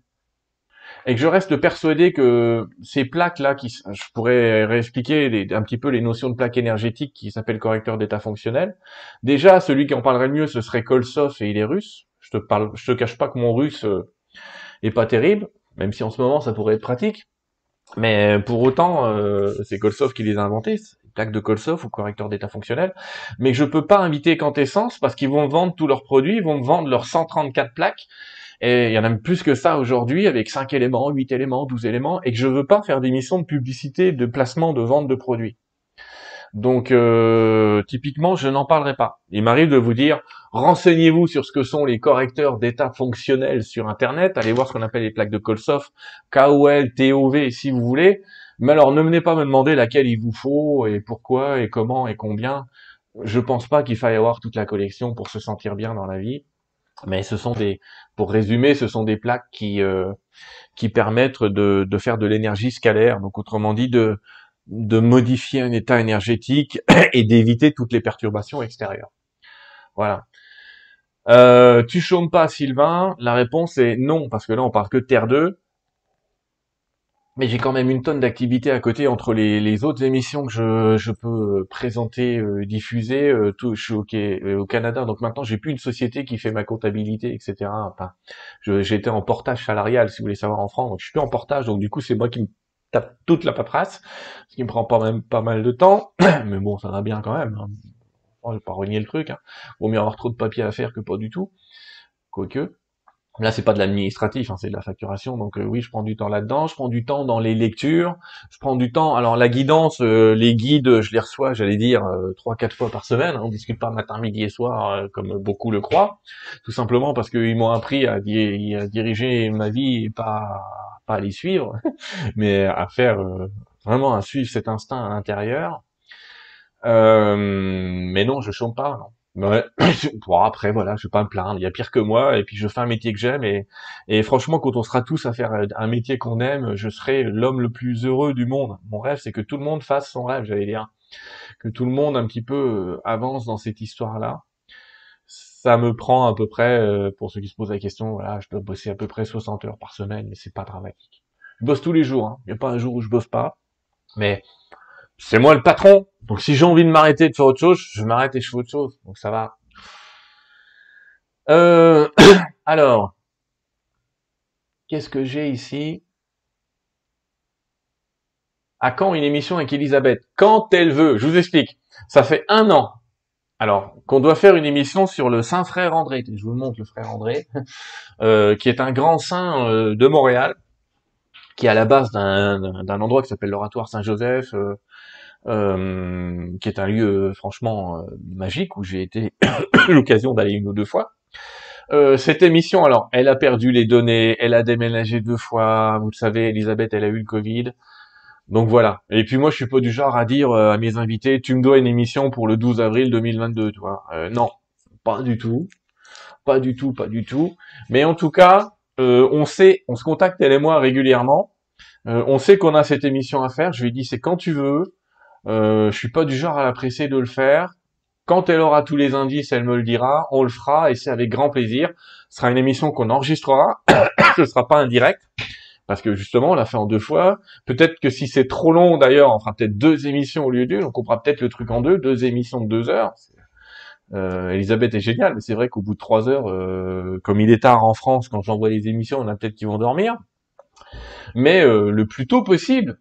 Et que je reste persuadé que ces plaques-là, qui, je pourrais réexpliquer un petit peu les notions de plaques énergétiques qui s'appellent correcteur d'état fonctionnel. Déjà, celui qui en parlerait le mieux, ce serait Kolsov et il est russe. Je te parle, je te cache pas que mon russe euh, est pas terrible, même si en ce moment ça pourrait être pratique. Mais pour autant, euh, c'est Kolsov qui les a inventés, plaques de Kolsov ou correcteur d'état fonctionnel. Mais je peux pas inviter Quantessence parce qu'ils vont vendre tous leurs produits, ils vont me vendre leurs 134 plaques. Et il y en a même plus que ça aujourd'hui avec 5 éléments, 8 éléments, 12 éléments, et que je veux pas faire des de publicité, de placement, de vente de produits. Donc euh, typiquement, je n'en parlerai pas. Il m'arrive de vous dire, renseignez-vous sur ce que sont les correcteurs d'état fonctionnels sur Internet. Allez voir ce qu'on appelle les plaques de Kolsov, KOL, TOV, si vous voulez. Mais alors, ne venez pas me demander laquelle il vous faut et pourquoi et comment et combien. Je pense pas qu'il faille avoir toute la collection pour se sentir bien dans la vie. Mais ce sont des, pour résumer, ce sont des plaques qui euh, qui permettent de, de faire de l'énergie scalaire. Donc, autrement dit, de de modifier un état énergétique et d'éviter toutes les perturbations extérieures. Voilà. Euh, tu chômes pas, Sylvain? La réponse est non, parce que là, on parle que Terre 2. Mais j'ai quand même une tonne d'activités à côté entre les, autres émissions que je, peux présenter, euh, diffuser. Euh, tout, je suis au, euh, Canada, donc maintenant j'ai plus une société qui fait ma comptabilité, etc. Enfin, été en portage salarial, si vous voulez savoir en France. Donc je suis plus en portage, donc du coup c'est moi qui me tape toute la paperasse, ce qui me prend pas même pas mal de temps, mais bon, ça va bien quand même. Hein. je vais pas renier le truc. Hein. Vaut mieux avoir trop de papier à faire que pas du tout. Quoique. Là, c'est pas de l'administratif, hein, c'est de la facturation. Donc euh, oui, je prends du temps là-dedans. Je prends du temps dans les lectures. Je prends du temps. Alors la guidance, euh, les guides, je les reçois, j'allais dire euh, trois, quatre fois par semaine. On discute pas matin, midi et soir comme beaucoup le croient. Tout simplement parce qu'ils m'ont appris à, diriger ma vie et pas pas à les suivre, mais à faire vraiment à suivre cet instinct à l'intérieur. mais non, je chôme pas. Non. Ouais. bon, après, voilà, je vais pas me plaindre. Il y a pire que moi, et puis je fais un métier que j'aime, et, et franchement, quand on sera tous à faire un métier qu'on aime, je serai l'homme le plus heureux du monde. Mon rêve, c'est que tout le monde fasse son rêve, j'allais dire. Que tout le monde, un petit peu, euh, avance dans cette histoire-là. Ça me prend à peu près, euh, pour ceux qui se posent la question, voilà, je dois bosser à peu près 60 heures par semaine, mais c'est pas dramatique. Je bosse tous les jours, hein. Il n'y a pas un jour où je bosse pas. Mais c'est moi le patron. Donc si j'ai envie de m'arrêter de faire autre chose, je m'arrête et je fais autre chose. Donc ça va. Euh, alors, qu'est-ce que j'ai ici? À quand une émission avec Elisabeth? Quand elle veut. Je vous explique. Ça fait un an. Alors, qu'on doit faire une émission sur le Saint Frère André. Je vous montre le Frère André, euh, qui est un grand saint euh, de Montréal, qui est à la base d'un endroit qui s'appelle l'Oratoire Saint-Joseph, qui est un lieu euh, franchement euh, magique où j'ai été l'occasion d'aller une ou deux fois. cette émission, alors, elle a perdu les données, elle a déménagé deux fois, vous le savez, Elisabeth, elle a eu le Covid. Donc voilà. Et puis moi, je suis pas du genre à dire à mes invités, tu me dois une émission pour le 12 avril 2022, tu vois. non, pas du tout. Pas du tout, pas du tout. Mais en tout cas, on sait, on se contacte elle et moi régulièrement. on sait qu'on a cette émission à faire. Je lui dis, c'est quand tu veux. Euh, je suis pas du genre à la presser de le faire. Quand elle aura tous les indices, elle me le dira, on le fera et c'est avec grand plaisir. Ce sera une émission qu'on enregistrera, ce sera pas un direct parce que justement on l'a fait en deux fois. Peut-être que si c'est trop long d'ailleurs, on fera peut-être deux émissions au lieu d'une, on coupera peut-être le truc en deux, deux émissions de deux heures. Euh, Elisabeth est géniale, mais c'est vrai qu'au bout de trois heures, euh, comme il est tard en France, quand j'envoie les émissions, on a peut-être qui vont dormir. mais euh, le plus tôt possible.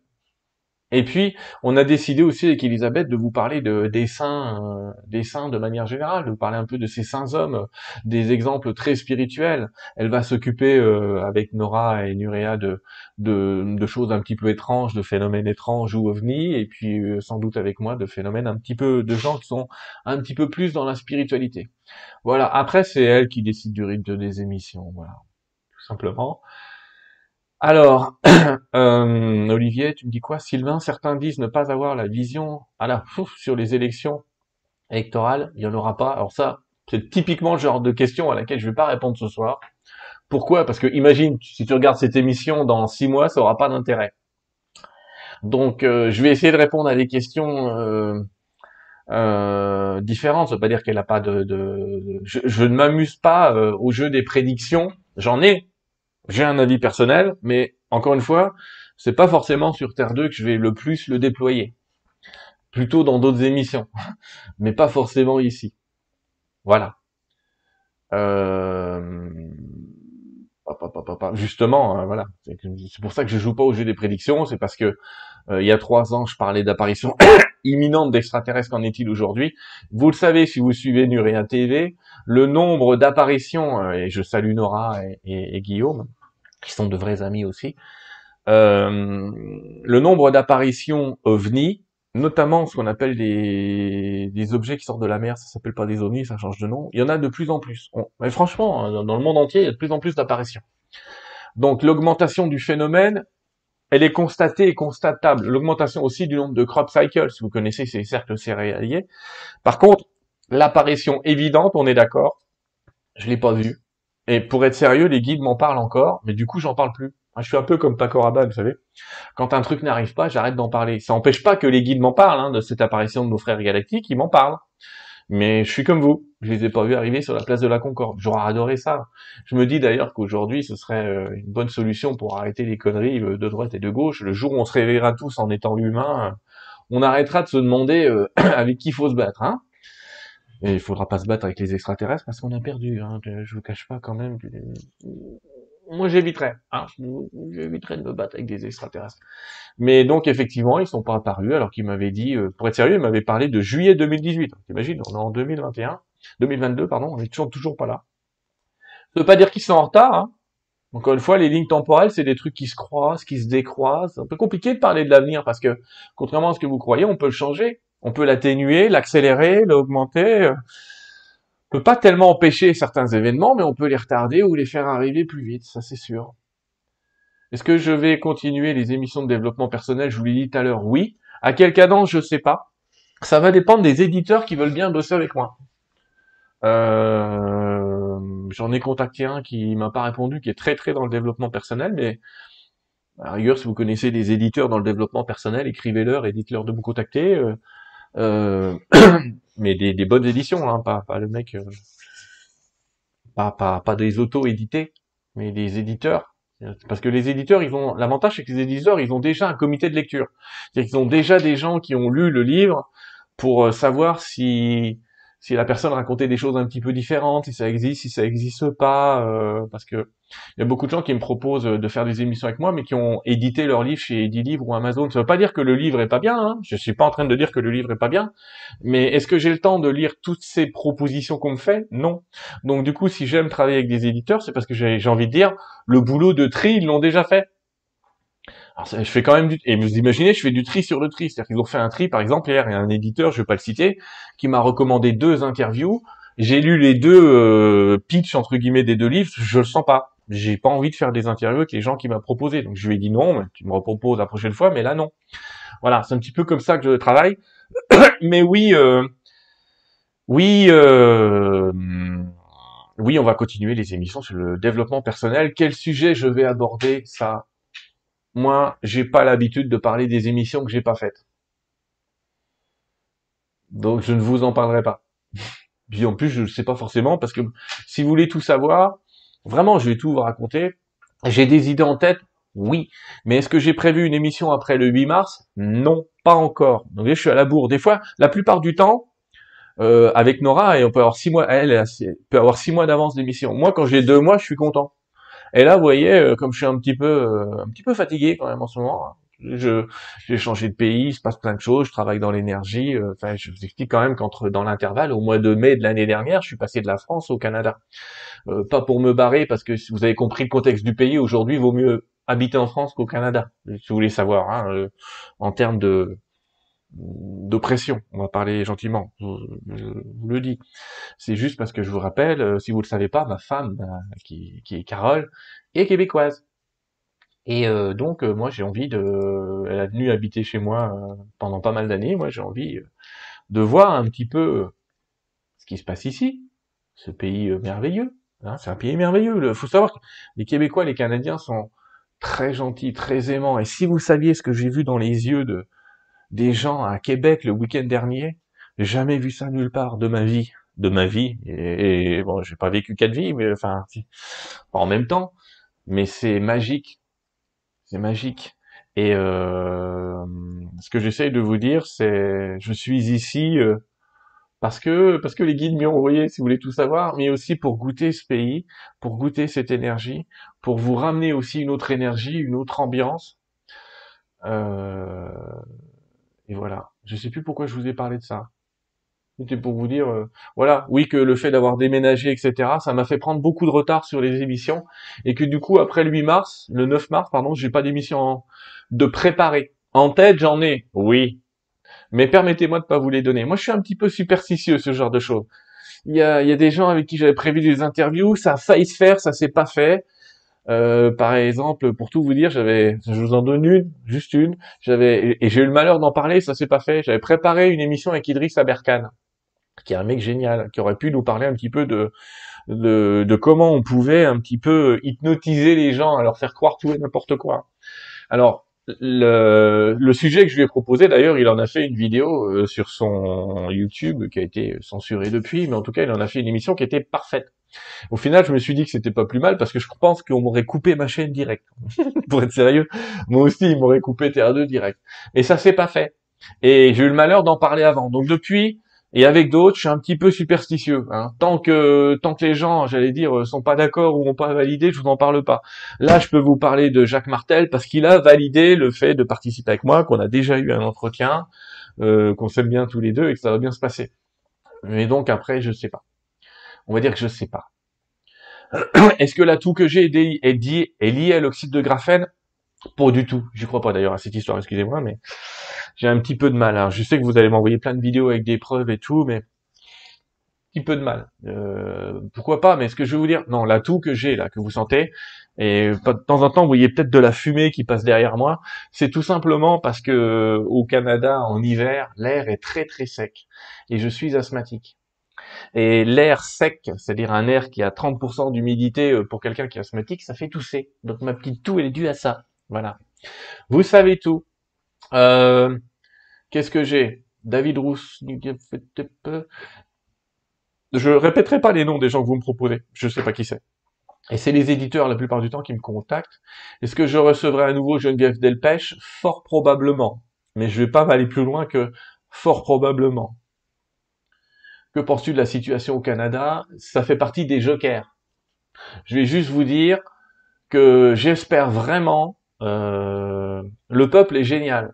Et puis, on a décidé aussi avec Elisabeth de vous parler de, des saints, euh, des saints de manière générale, de vous parler un peu de ces saints hommes, des exemples très spirituels. Elle va s'occuper euh, avec Nora et Nurea de, de, choses un petit peu étranges, de phénomènes étranges ou ovnis, et puis euh, sans doute avec moi de phénomènes un petit peu de gens qui sont un petit peu plus dans la spiritualité. Voilà. Après, c'est elle qui décide du rythme des émissions. Voilà, tout simplement. Alors, euh, Olivier, tu me dis quoi? Sylvain, certains disent ne pas avoir la vision à la sur les élections électorales. Il n'y en aura pas. Alors ça, c'est typiquement le genre de question à laquelle je ne vais pas répondre ce soir. Pourquoi? Parce que imagine, si tu regardes cette émission dans six mois, ça aura pas d'intérêt. Donc, euh, je vais essayer de répondre à des questions euh, euh, différentes. Ça veut pas dire qu'elle n'a pas de... Je, je, ne m'amuse pas au jeu des prédictions. J'en ai, j'ai un avis personnel, mais encore une fois, c'est pas forcément sur Terre 2 que je vais le plus le déployer. Plutôt dans d'autres émissions, mais pas forcément ici. Voilà. Euh... Justement, hein, voilà. C'est pour ça que je joue pas au jeu des prédictions, c'est parce que euh, il y a trois ans, je parlais d'apparition imminente d'extraterrestres. Qu'en est-il aujourd'hui Vous le savez si vous suivez Nuria TV, le nombre d'apparitions, euh, et je salue Nora et Guillaume, qui sont de vrais amis aussi, euh, le nombre d'apparitions ovnis, notamment ce qu'on appelle des, des, objets qui sortent de la mer, ça s'appelle pas des ovnis, ça change de nom, il y en a de plus en plus. mais franchement, hein, dans le monde entier, il y a de plus en plus d'apparitions. Donc l'augmentation du phénomène, elle est constatée et constatable. L'augmentation aussi du nombre de crop cycles, si vous connaissez ces cercles céréaliers. Par contre, l'apparition évidente, on est d'accord, je l'ai pas vue. Et pour être sérieux, les guides m'en parlent encore, mais du coup, j'en parle plus. Je suis un peu comme Paco vous savez. Quand un truc n'arrive pas, j'arrête d'en parler. Ça n'empêche pas que les guides m'en parlent, hein, de cette apparition de nos frères galactiques, ils m'en parlent. Mais je suis comme vous, je les ai pas vus arriver sur la place de la Concorde. J'aurais adoré ça. Je me dis d'ailleurs qu'aujourd'hui, ce serait euh, une bonne solution pour arrêter les conneries euh, de droite et de gauche. Le jour où on se réveillera tous en étant humains, on arrêtera de se demander euh, avec qui faut se battre. Hein et il faudra pas se battre avec les extraterrestres parce qu'on a perdu. Hein. Je vous cache pas quand même. Moi, j'éviterais. Hein. J'éviterais de me battre avec des extraterrestres. Mais donc, effectivement, ils sont pas apparus alors qu'ils m'avaient dit, euh, pour être sérieux, ils m'avaient parlé de juillet 2018. T'imagines, on est en 2021, 2022, pardon, on est toujours, toujours pas là. Ça veut pas dire qu'ils sont en retard. Hein. Encore une fois, les lignes temporelles, c'est des trucs qui se croisent, qui se décroisent. C'est un peu compliqué de parler de l'avenir parce que, contrairement à ce que vous croyez, on peut le changer. On peut l'atténuer, l'accélérer, l'augmenter. On peut pas tellement empêcher certains événements, mais on peut les retarder ou les faire arriver plus vite, ça c'est sûr. Est-ce que je vais continuer les émissions de développement personnel? Je vous l'ai dit tout à l'heure, oui. À quelle cadence, je sais pas. Ça va dépendre des éditeurs qui veulent bien bosser avec moi. Euh, J'en ai contacté un qui m'a pas répondu, qui est très très dans le développement personnel, mais à si vous connaissez des éditeurs dans le développement personnel, écrivez-leur et dites-leur de me contacter. Euh, euh, mais des, des, bonnes éditions, hein, pas, pas le mec, euh, pas, pas, pas des auto-édités, mais des éditeurs. Parce que les éditeurs, ils ont l'avantage, c'est que les éditeurs, ils ont déjà un comité de lecture. C'est-à-dire qu'ils ont déjà des gens qui ont lu le livre pour euh, savoir si si la personne racontait des choses un petit peu différentes, si ça existe, si ça existe pas, euh, parce que il y a beaucoup de gens qui me proposent de faire des émissions avec moi, mais qui ont édité leur livre chez Edilivre ou Amazon. Ça veut pas dire que le livre est pas bien, hein. je suis pas en train de dire que le livre est pas bien, mais est-ce que j'ai le temps de lire toutes ces propositions qu'on me fait? Non. Donc du coup, si j'aime travailler avec des éditeurs, c'est parce que j'ai envie de dire, le boulot de tri, ils l'ont déjà fait. Alors, je fais quand même du... Et vous imaginez, je fais du tri sur le tri. C'est-à-dire qu'ils ont fait un tri, par exemple, hier, il y a un éditeur, je vais pas le citer, qui m'a recommandé deux interviews. J'ai lu les deux euh, pitch, entre guillemets, des deux livres, je le sens pas. J'ai pas envie de faire des interviews avec les gens qui m'ont proposé. Donc je lui ai dit non, tu me reproposes la prochaine fois, mais là non. Voilà, c'est un petit peu comme ça que je travaille. mais oui, euh, oui, euh, oui, on va continuer les émissions sur le développement personnel. Quel sujet je vais aborder? Ça, moi, j'ai pas l'habitude de parler des émissions que j'ai pas faites. Donc je ne vous en parlerai pas. Puis en plus, je ne sais pas forcément parce que si vous voulez tout savoir, vraiment, je vais tout vous raconter. J'ai des idées en tête, oui. Mais est-ce que j'ai prévu une émission après le 8 mars? Non, pas encore. Donc je suis à la bourre. Des fois, la plupart du temps, euh, avec Nora, et on peut avoir six mois, elle, peut avoir six mois d'avance d'émission. Moi, quand j'ai deux mois, je suis content. Et là, vous voyez, euh, comme je suis un petit peu, euh, un petit peu fatigué quand même en ce moment, je j'ai changé de pays, il se passe plein de choses, je travaille dans l'énergie. Euh, enfin, je vous explique quand même qu'entre dans l'intervalle, au mois de mai de l'année dernière, je suis passé de la France au Canada. pas pour me barrer, parce que si vous avez compris le contexte du pays, aujourd'hui, vaut mieux habiter en France qu'au Canada. Si vous voulez savoir, hein, en termes de d'oppression. On va parler gentiment. Je, vous le dis. C'est juste parce que je vous rappelle, euh, si vous le savez pas, ma femme, euh, qui, est Carole, est québécoise. Et euh, donc moi j'ai envie de, elle a venu habiter chez moi pendant pas mal d'années. Moi j'ai envie de voir un petit peu ce qui se passe ici, ce pays merveilleux. Hein, c'est un pays merveilleux. Il faut savoir que les Québécois, les Canadiens sont très gentils, très aimants. Et si vous saviez ce que j'ai vu dans les yeux de des gens à Québec le week-end dernier. Jamais vu ça nulle part de ma vie, de ma vie. Et, bon, j'ai pas vécu quatre vies, mais enfin, en même temps. Mais c'est magique, c'est magique. Et euh, ce que j'essaye de vous dire, c'est, je suis ici euh, parce que parce que les guides m'y ont envoyé, si vous voulez tout savoir, mais aussi pour goûter ce pays, pour goûter cette énergie, pour vous ramener aussi une autre énergie, une autre ambiance. Euh, et voilà. Je sais plus pourquoi je vous ai parlé de ça. C'était pour vous dire, euh, voilà, oui que le fait d'avoir déménagé, etc., ça m'a fait prendre beaucoup de retard sur les émissions, et que du coup, après le 8 mars, le 9 mars, pardon, j'ai pas d'émission de préparer. En tête, j'en ai, oui, mais permettez-moi de pas vous les donner. Moi, je suis un petit peu superstitieux, ce genre de choses. Il y a, y a des gens avec qui j'avais prévu des interviews, ça a failli se faire, ça s'est pas fait. Euh, par exemple, pour tout vous dire, j'avais, je vous en donne une, juste une. J'avais et j'ai eu le malheur d'en parler, ça s'est pas fait. J'avais préparé une émission avec Idriss Aberkan, qui est un mec génial, qui aurait pu nous parler un petit peu de de, comment on pouvait un petit peu hypnotiser les gens, à leur faire croire tout et n'importe quoi. Alors le, le, sujet que je lui ai proposé, d'ailleurs, il en a fait une vidéo euh, sur son YouTube qui a été censurée depuis, mais en tout cas, il en a fait une émission qui était parfaite. Au final, je me suis dit que c'était pas plus mal parce que je pense qu'on m'aurait coupé ma chaîne direct. Pour être sérieux, moi aussi, ils m'auraient coupé TR2 direct. Et ça s'est pas fait. Et j'ai eu le malheur d'en parler avant. Donc depuis, et avec d'autres, je suis un petit peu superstitieux. Hein. Tant que tant que les gens, j'allais dire, sont pas d'accord ou ont pas validé, je vous en parle pas. Là, je peux vous parler de Jacques Martel parce qu'il a validé le fait de participer avec moi, qu'on a déjà eu un entretien, euh, qu'on s'aime bien tous les deux et que ça va bien se passer. Mais donc après, je sais pas on va dire que je sais pas. Est-ce que l'atout que j'ai est, dit, est lié à l'oxyde de graphène? Pas du tout. J'y crois pas d'ailleurs à cette histoire, excusez-moi, mais j'ai un petit peu de mal. Je sais que vous allez m'envoyer plein de vidéos avec des preuves et tout, mais un petit peu de mal. Euh, pourquoi pas Mais ce que je vais vous dire, non, l'atout que j'ai là, que vous sentez, et de temps en temps, vous voyez peut-être de la fumée qui passe derrière moi. C'est tout simplement parce que au Canada, en hiver, l'air est très très sec et je suis asthmatique. Et l'air sec, c'est-à-dire un air qui a 30% d'humidité euh, pour quelqu'un qui est asthmatique, ça fait tousser. Donc ma petite toux, elle est due à ça. Voilà. Vous savez tout. Euh, Qu'est-ce que j'ai? David Rousse. Je répéterai pas les noms des gens que vous me proposez. Je sais pas qui c'est. Et c'est les éditeurs la plupart du temps qui me contactent. Est-ce que je recevrai à nouveau Geneviève Delpech? Fort probablement. Mais je vais pas aller plus loin que fort probablement. Que penses-tu de la situation au Canada? Ça fait partie des jokers. Je vais juste vous dire que j'espère vraiment, euh, le peuple est génial.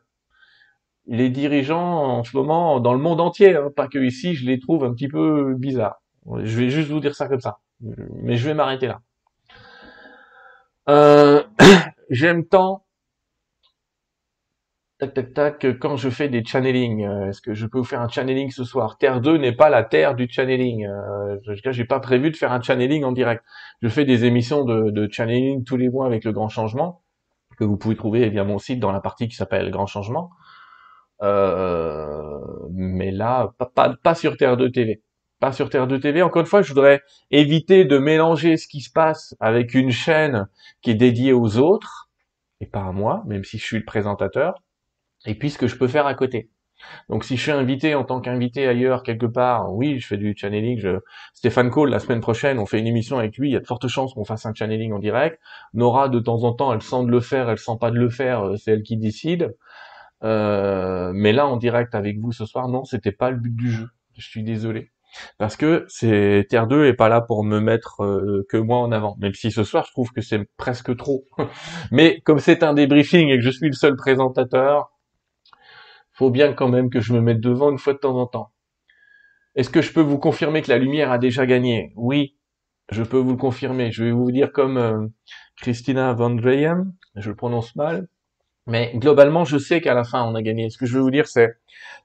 Les dirigeants en ce moment, dans le monde entier, hein, pas que ici, je les trouve un petit peu bizarres. Je vais juste vous dire ça comme ça. Mais je vais m'arrêter là. Euh, J'aime tant tac tac tac quand je fais des channeling euh, est-ce que je peux vous faire un channeling ce soir? Terre 2 n'est pas la terre du channeling euh, j'ai pas prévu de faire un channeling en direct. Je fais des émissions de, de channeling tous les mois avec le grand changement que vous pouvez trouver via mon site dans la partie qui s'appelle grand changement. Euh, mais là pas, pas, pas sur Terre 2 TV pas sur Terre 2 TV. Encore une fois, je voudrais éviter de mélanger ce qui se passe avec une chaîne qui est dédiée aux autres, et pas à moi, même si je suis le présentateur et puis ce que je peux faire à côté. Donc si je suis invité en tant qu'invité ailleurs quelque part, oui, je fais du channeling. Je... Stéphane Cole, la semaine prochaine, on fait une émission avec lui. Il y a de fortes chances qu'on fasse un channeling en direct. Nora, de temps en temps, elle sent de le faire, elle sent pas de le faire, euh, c'est elle qui décide. Euh, mais là, en direct avec vous ce soir, non, c'était pas le but du jeu. Je suis désolé. parce que c'est Terre 2 est pas là pour me mettre euh, que moi en avant. Même si ce soir je trouve que c'est presque trop. Mais comme c'est un débriefing et que je suis le seul présentateur, faut bien quand même que je me mette devant une fois de temps en temps. Est-ce que je peux vous confirmer que la lumière a déjà gagné? Oui, je peux vous le confirmer. Je vais vous dire comme euh, Christina Van Dreyen, je le prononce mal, mais globalement, je sais qu'à la fin, on a gagné. Ce que je veux vous dire, c'est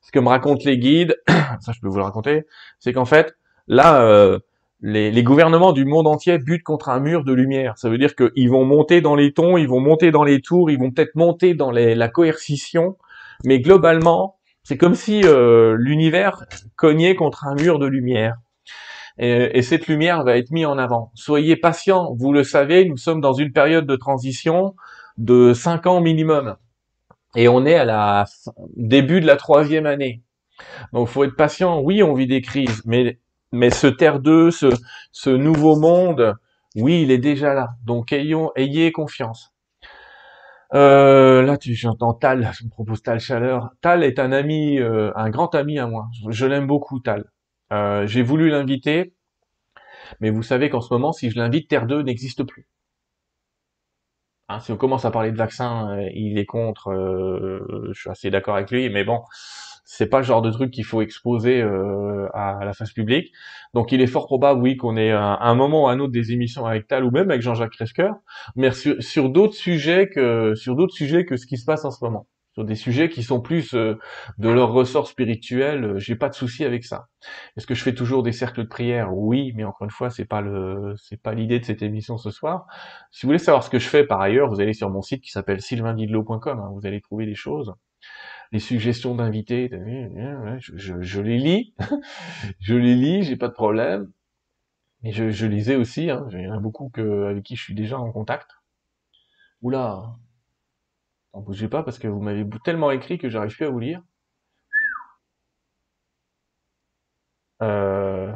ce que me racontent les guides, ça je peux vous le raconter, c'est qu'en fait, là, euh, les, gouvernements du monde entier butent contre un mur de lumière. Ça veut dire qu'ils vont monter dans les tons, ils vont monter dans les tours, ils vont peut-être monter dans la coercition, mais globalement, c'est comme si euh, l'univers cognait contre un mur de lumière. Et, et, cette lumière va être mise en avant. Soyez patients, vous le savez, nous sommes dans une période de transition de 5 ans minimum. Et on est à la début de la troisième année. Donc faut être patient. Oui, on vit des crises, mais mais ce Terre 2, ce, ce nouveau monde, oui, il est déjà là. Donc ayez confiance. Euh, là, tu j'entends Tal, je me propose Tal Chaleur. Tal est un ami, euh, un grand ami à moi. Je, l'aime beaucoup, Tal. Euh, J'ai voulu l'inviter, mais vous savez qu'en ce moment, si je l'invite, Terre 2 n'existe plus. Hein, si on commence à parler de vaccin, il est contre. Je suis assez d'accord avec lui, mais bon, c'est pas le genre de truc qu'il faut exposer euh, à la face publique. Donc, il est fort probable, oui, qu'on ait un, un, moment ou un autre des émissions avec Tal ou même avec Jean-Jacques Kresker, mais sur, sur d'autres sujets que sur d'autres sujets que ce qui se passe en ce moment sur des sujets qui sont plus euh, de leur ressort spirituel, euh, j'ai pas de souci avec ça. Est-ce que je fais toujours des cercles de prière? Oui, mais encore une fois, c'est pas le, c'est pas l'idée de cette émission ce soir. Si vous voulez savoir ce que je fais par ailleurs, vous allez sur mon site qui s'appelle sylvaindidlo.com. Hein, vous allez trouver des choses, les suggestions d'invités. Je, je, les lis, je les lis, j'ai pas de problème. Mais je, je lisais aussi. Hein, il y en a beaucoup avec qui je suis déjà en contact. Oula, ne bougez pas parce que vous m'avez tellement écrit que j'arrive plus à vous lire. Euh...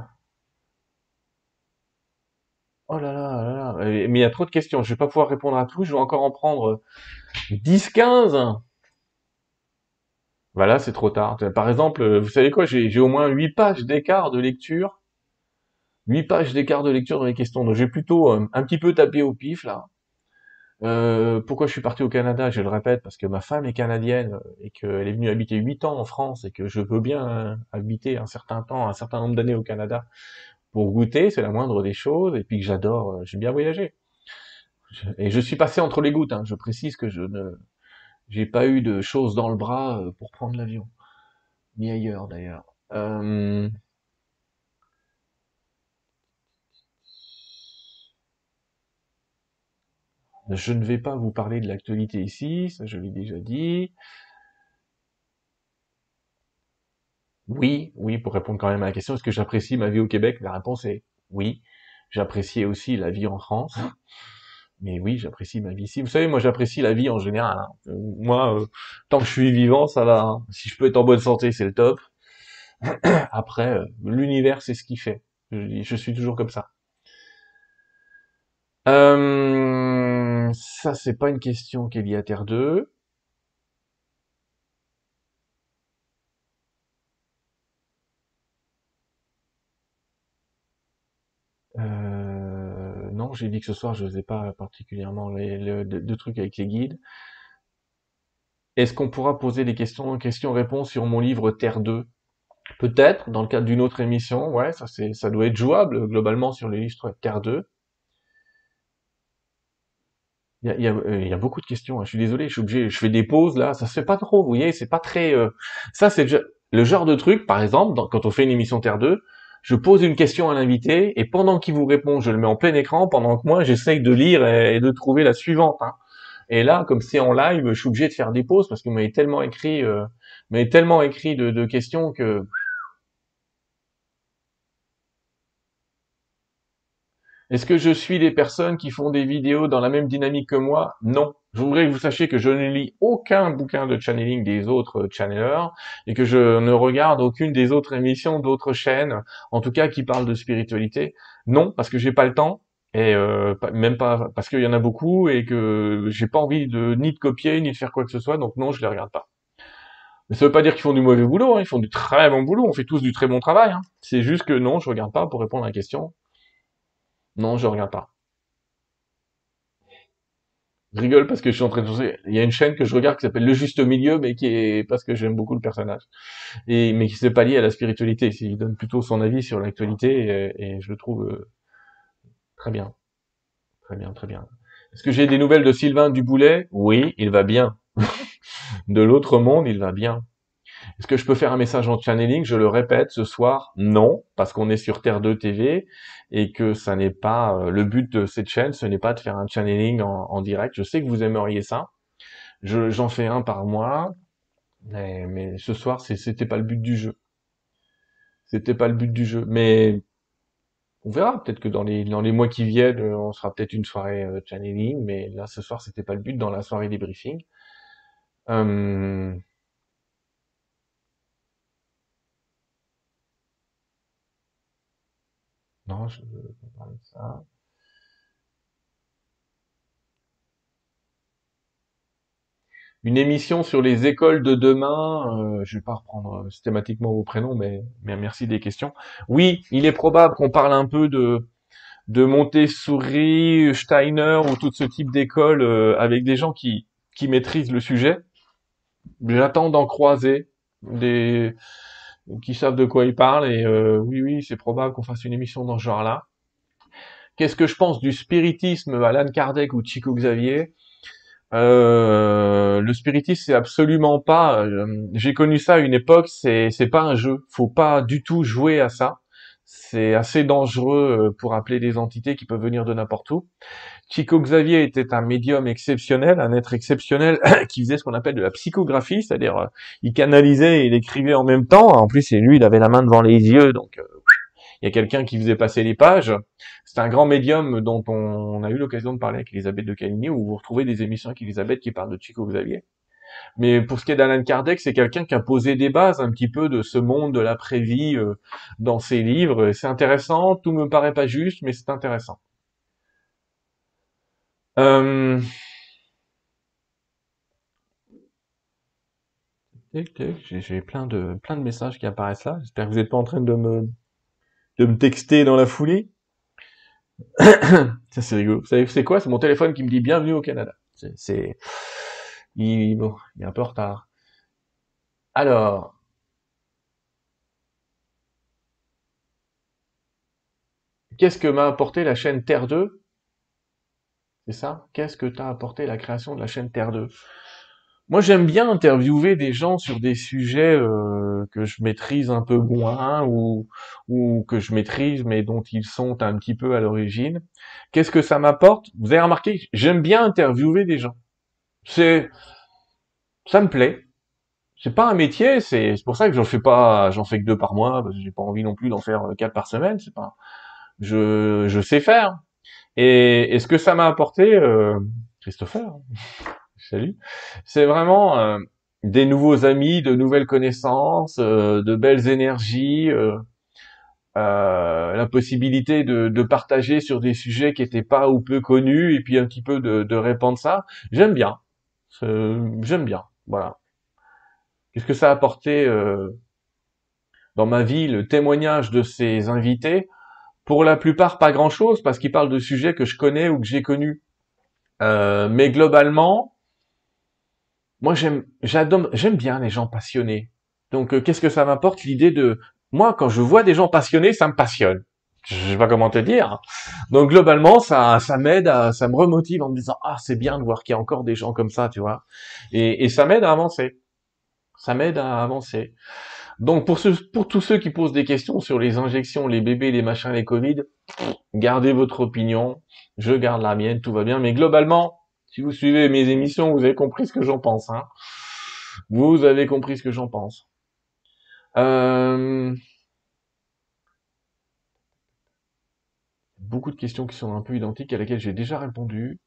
Oh là là là là. Mais il y a trop de questions. Je vais pas pouvoir répondre à tout. Je vais encore en prendre 10, 15. Voilà, c'est trop tard. Par exemple, vous savez quoi, j'ai au moins 8 pages d'écart de lecture. 8 pages d'écart de lecture dans les questions. Donc j'ai plutôt euh, un petit peu tapé au pif là. Euh, pourquoi je suis parti au Canada? Je le répète parce que ma femme est canadienne euh, et qu'elle est venue habiter 8 ans en France et que je veux bien euh, habiter un certain temps, un certain nombre d'années au Canada pour goûter, c'est la moindre des choses, et puis que j'adore, j'aime bien voyager. Et je suis passé entre les gouttes, hein. je précise que je ne j'ai pas eu de choses dans le bras pour prendre l'avion, ni ailleurs d'ailleurs. Euh, Je ne vais pas vous parler de l'actualité ici, ça je l'ai déjà dit. Oui, oui, pour répondre quand même à la question, est-ce que j'apprécie ma vie au Québec? La réponse est oui. J'apprécie aussi la vie en France. Mais oui, j'apprécie ma vie ici. Vous savez, moi j'apprécie la vie en général. Hein. Euh, moi, euh, tant que je suis vivant, ça va. Hein. Si je peux être en bonne santé, c'est le top. Après, euh, l'univers, c'est ce qui fait. Je, suis toujours comme ça. Euh, ça, c'est pas une question qui liée à Terre 2. J'ai dit que ce soir, je faisais pas particulièrement les, de, trucs avec les guides. Est-ce qu'on pourra poser des questions, questions-réponses sur mon livre Terre 2 Peut-être, dans le cadre d'une autre émission, ouais, ça c'est, ça doit être jouable globalement sur le livre Terre 2. Il y a, euh, il y a, beaucoup de questions. Hein. Je suis désolé, je suis obligé. Je fais des pauses là. Ça se fait pas trop. Vous voyez, c'est pas très. Euh, ça, c'est le genre de truc. Par exemple, quand on fait une émission Terre 2, je pose une question à l'invité et pendant qu'il vous répond, je le mets en plein écran. Pendant que moi, j'essaye de lire et, de trouver la suivante. Hein. Et là, comme c'est en live, je suis obligé de faire des pauses parce que vous m'avez tellement écrit, euh, tellement écrit de questions que Est-ce que je suis des personnes qui font des vidéos dans la même dynamique que moi? Non. Je voudrais que vous sachiez que je ne lis aucun bouquin de channeling des autres channelers et que je ne regarde aucune des autres émissions d'autres chaînes, en tout cas qui parlent de spiritualité. Non, parce que j'ai pas le temps et euh, même pas parce qu'il y en a beaucoup et que j'ai pas envie de ni de copier ni de faire quoi que ce soit. Donc non, je les regarde pas. Mais ça veut pas dire qu'ils font du mauvais boulot, hein. ils font du très bon boulot, on fait tous du très bon travail. Hein. C'est juste que non, je regarde pas pour répondre à la question. Non, je regarde pas. Je rigole parce que je suis en train de penser, il y a une chaîne que je regarde qui s'appelle Le Juste Milieu, mais qui est parce que j'aime beaucoup le personnage. Et, mais qui s'est pas lié à la spiritualité. Il donne plutôt son avis sur l'actualité et, je le trouve euh, très bien. Très bien, très bien. Est-ce que j'ai des nouvelles de Sylvain Duboulet? Oui, il va bien. de l'autre monde, il va bien. Est-ce que je peux faire un message en channeling? Je le répète ce soir, non, parce qu'on est sur Terre 2 TV et que ça n'est pas euh, le but de cette chaîne, ce n'est pas de faire un channeling en, direct. Je sais que vous aimeriez ça. J'en fais un par mois, mais, ce soir, c'était pas le but du jeu. C'était pas le but du jeu, mais on verra. Peut-être que dans les dans les mois qui viennent, on sera peut-être une soirée euh, channeling, mais là ce soir, c'était pas le but dans la soirée des briefings. Euh, non, je parler de ça. Une émission sur les écoles de demain. Euh, je vais pas reprendre systématiquement vos prénoms, mais, mais merci des questions. Oui, il est probable qu'on parle un peu de de Montessori, Steiner ou tout ce type d'école euh, avec des gens qui qui maîtrisent le sujet. J'attends d'en croiser des qui savent de quoi ils parlent et euh, oui oui c'est probable qu'on fasse une émission dans ce genre-là. Qu'est-ce que je pense du spiritisme Alan Kardec ou Chico Xavier? Euh, Le spiritisme c'est absolument pas. Euh, j'ai connu ça à une époque, c'est c'est pas un jeu. Faut pas du tout jouer à ça. C'est assez dangereux pour appeler des entités qui peuvent venir de n'importe où. Chico Xavier était un médium exceptionnel, un être exceptionnel qui faisait ce qu'on appelle de la psychographie, c'est-à-dire euh, il canalisait et il écrivait en même temps. En plus, lui, il avait la main devant les yeux, donc euh, il y a quelqu'un qui faisait passer les pages. C'est un grand médium dont on, a eu l'occasion de parler avec Elisabeth de Caligny, où vous retrouvez des émissions avec Elisabeth qui parlent de Chico Xavier. Mais pour ce qui est d'Alan Kardec, c'est quelqu'un qui a posé des bases un petit peu de ce monde de l'après-vie euh, dans ses livres. C'est intéressant, tout me paraît pas juste, mais c'est intéressant. Euh, j'ai plein de plein de messages qui apparaissent là. J'espère que vous n'êtes pas en train de me de me texter dans la foulée. Ça c'est rigolo. Vous savez c'est quoi? C'est mon téléphone qui me dit bienvenue au Canada. C'est il est un peu en retard. Alors, qu'est-ce que m'a apporté la chaîne Terre 2 c'est ça? Qu'est-ce que t'as apporté la création de la chaîne Terre 2 Moi, j'aime bien interviewer des gens sur des sujets euh, que je maîtrise un peu moins ou, ou que je maîtrise mais dont ils sont un petit peu à l'origine. Qu'est-ce que ça m'apporte? Vous avez remarqué, j'aime bien interviewer des gens. C'est, ça me plaît. C'est pas un métier, c'est pour ça que j'en fais pas, j'en fais que deux par mois parce que j'ai pas envie non plus d'en faire quatre par semaine. C'est pas, je, je sais faire, et, ce que ça m'a apporté, euh, Christopher, salut, c'est vraiment euh, des nouveaux amis, de nouvelles connaissances, euh, de belles énergies, la possibilité de, de, partager sur des sujets qui étaient pas ou peu connus, et puis un petit peu de, de répandre ça. J'aime bien, j'aime bien, voilà. Qu'est-ce que ça a apporté dans ma vie, le témoignage de ces invités? Pour la plupart, pas grand-chose, parce qu'ils parlent de sujets que je connais ou que j'ai connus. Euh, mais globalement, moi j'aime, j'adore, j'aime bien les gens passionnés. Donc euh, qu'est-ce que ça m'apporte l'idée de, moi quand je vois des gens passionnés, ça me passionne. Je sais pas comment te dire. Donc globalement, ça, ça m'aide, à, ça me remotive en me disant ah c'est bien de voir qu'il y a encore des gens comme ça, tu vois. Et, et ça m'aide à avancer. Ça m'aide à avancer. Donc pour, pour tous ceux qui posent des questions sur les injections, les bébés, les machins, les Covid, gardez votre opinion, je garde la mienne, tout va bien. Mais globalement, si vous suivez mes émissions, vous avez compris ce que j'en pense. Hein. Vous avez compris ce que j'en pense. Euh... Beaucoup de questions qui sont un peu identiques à laquelle j'ai déjà répondu.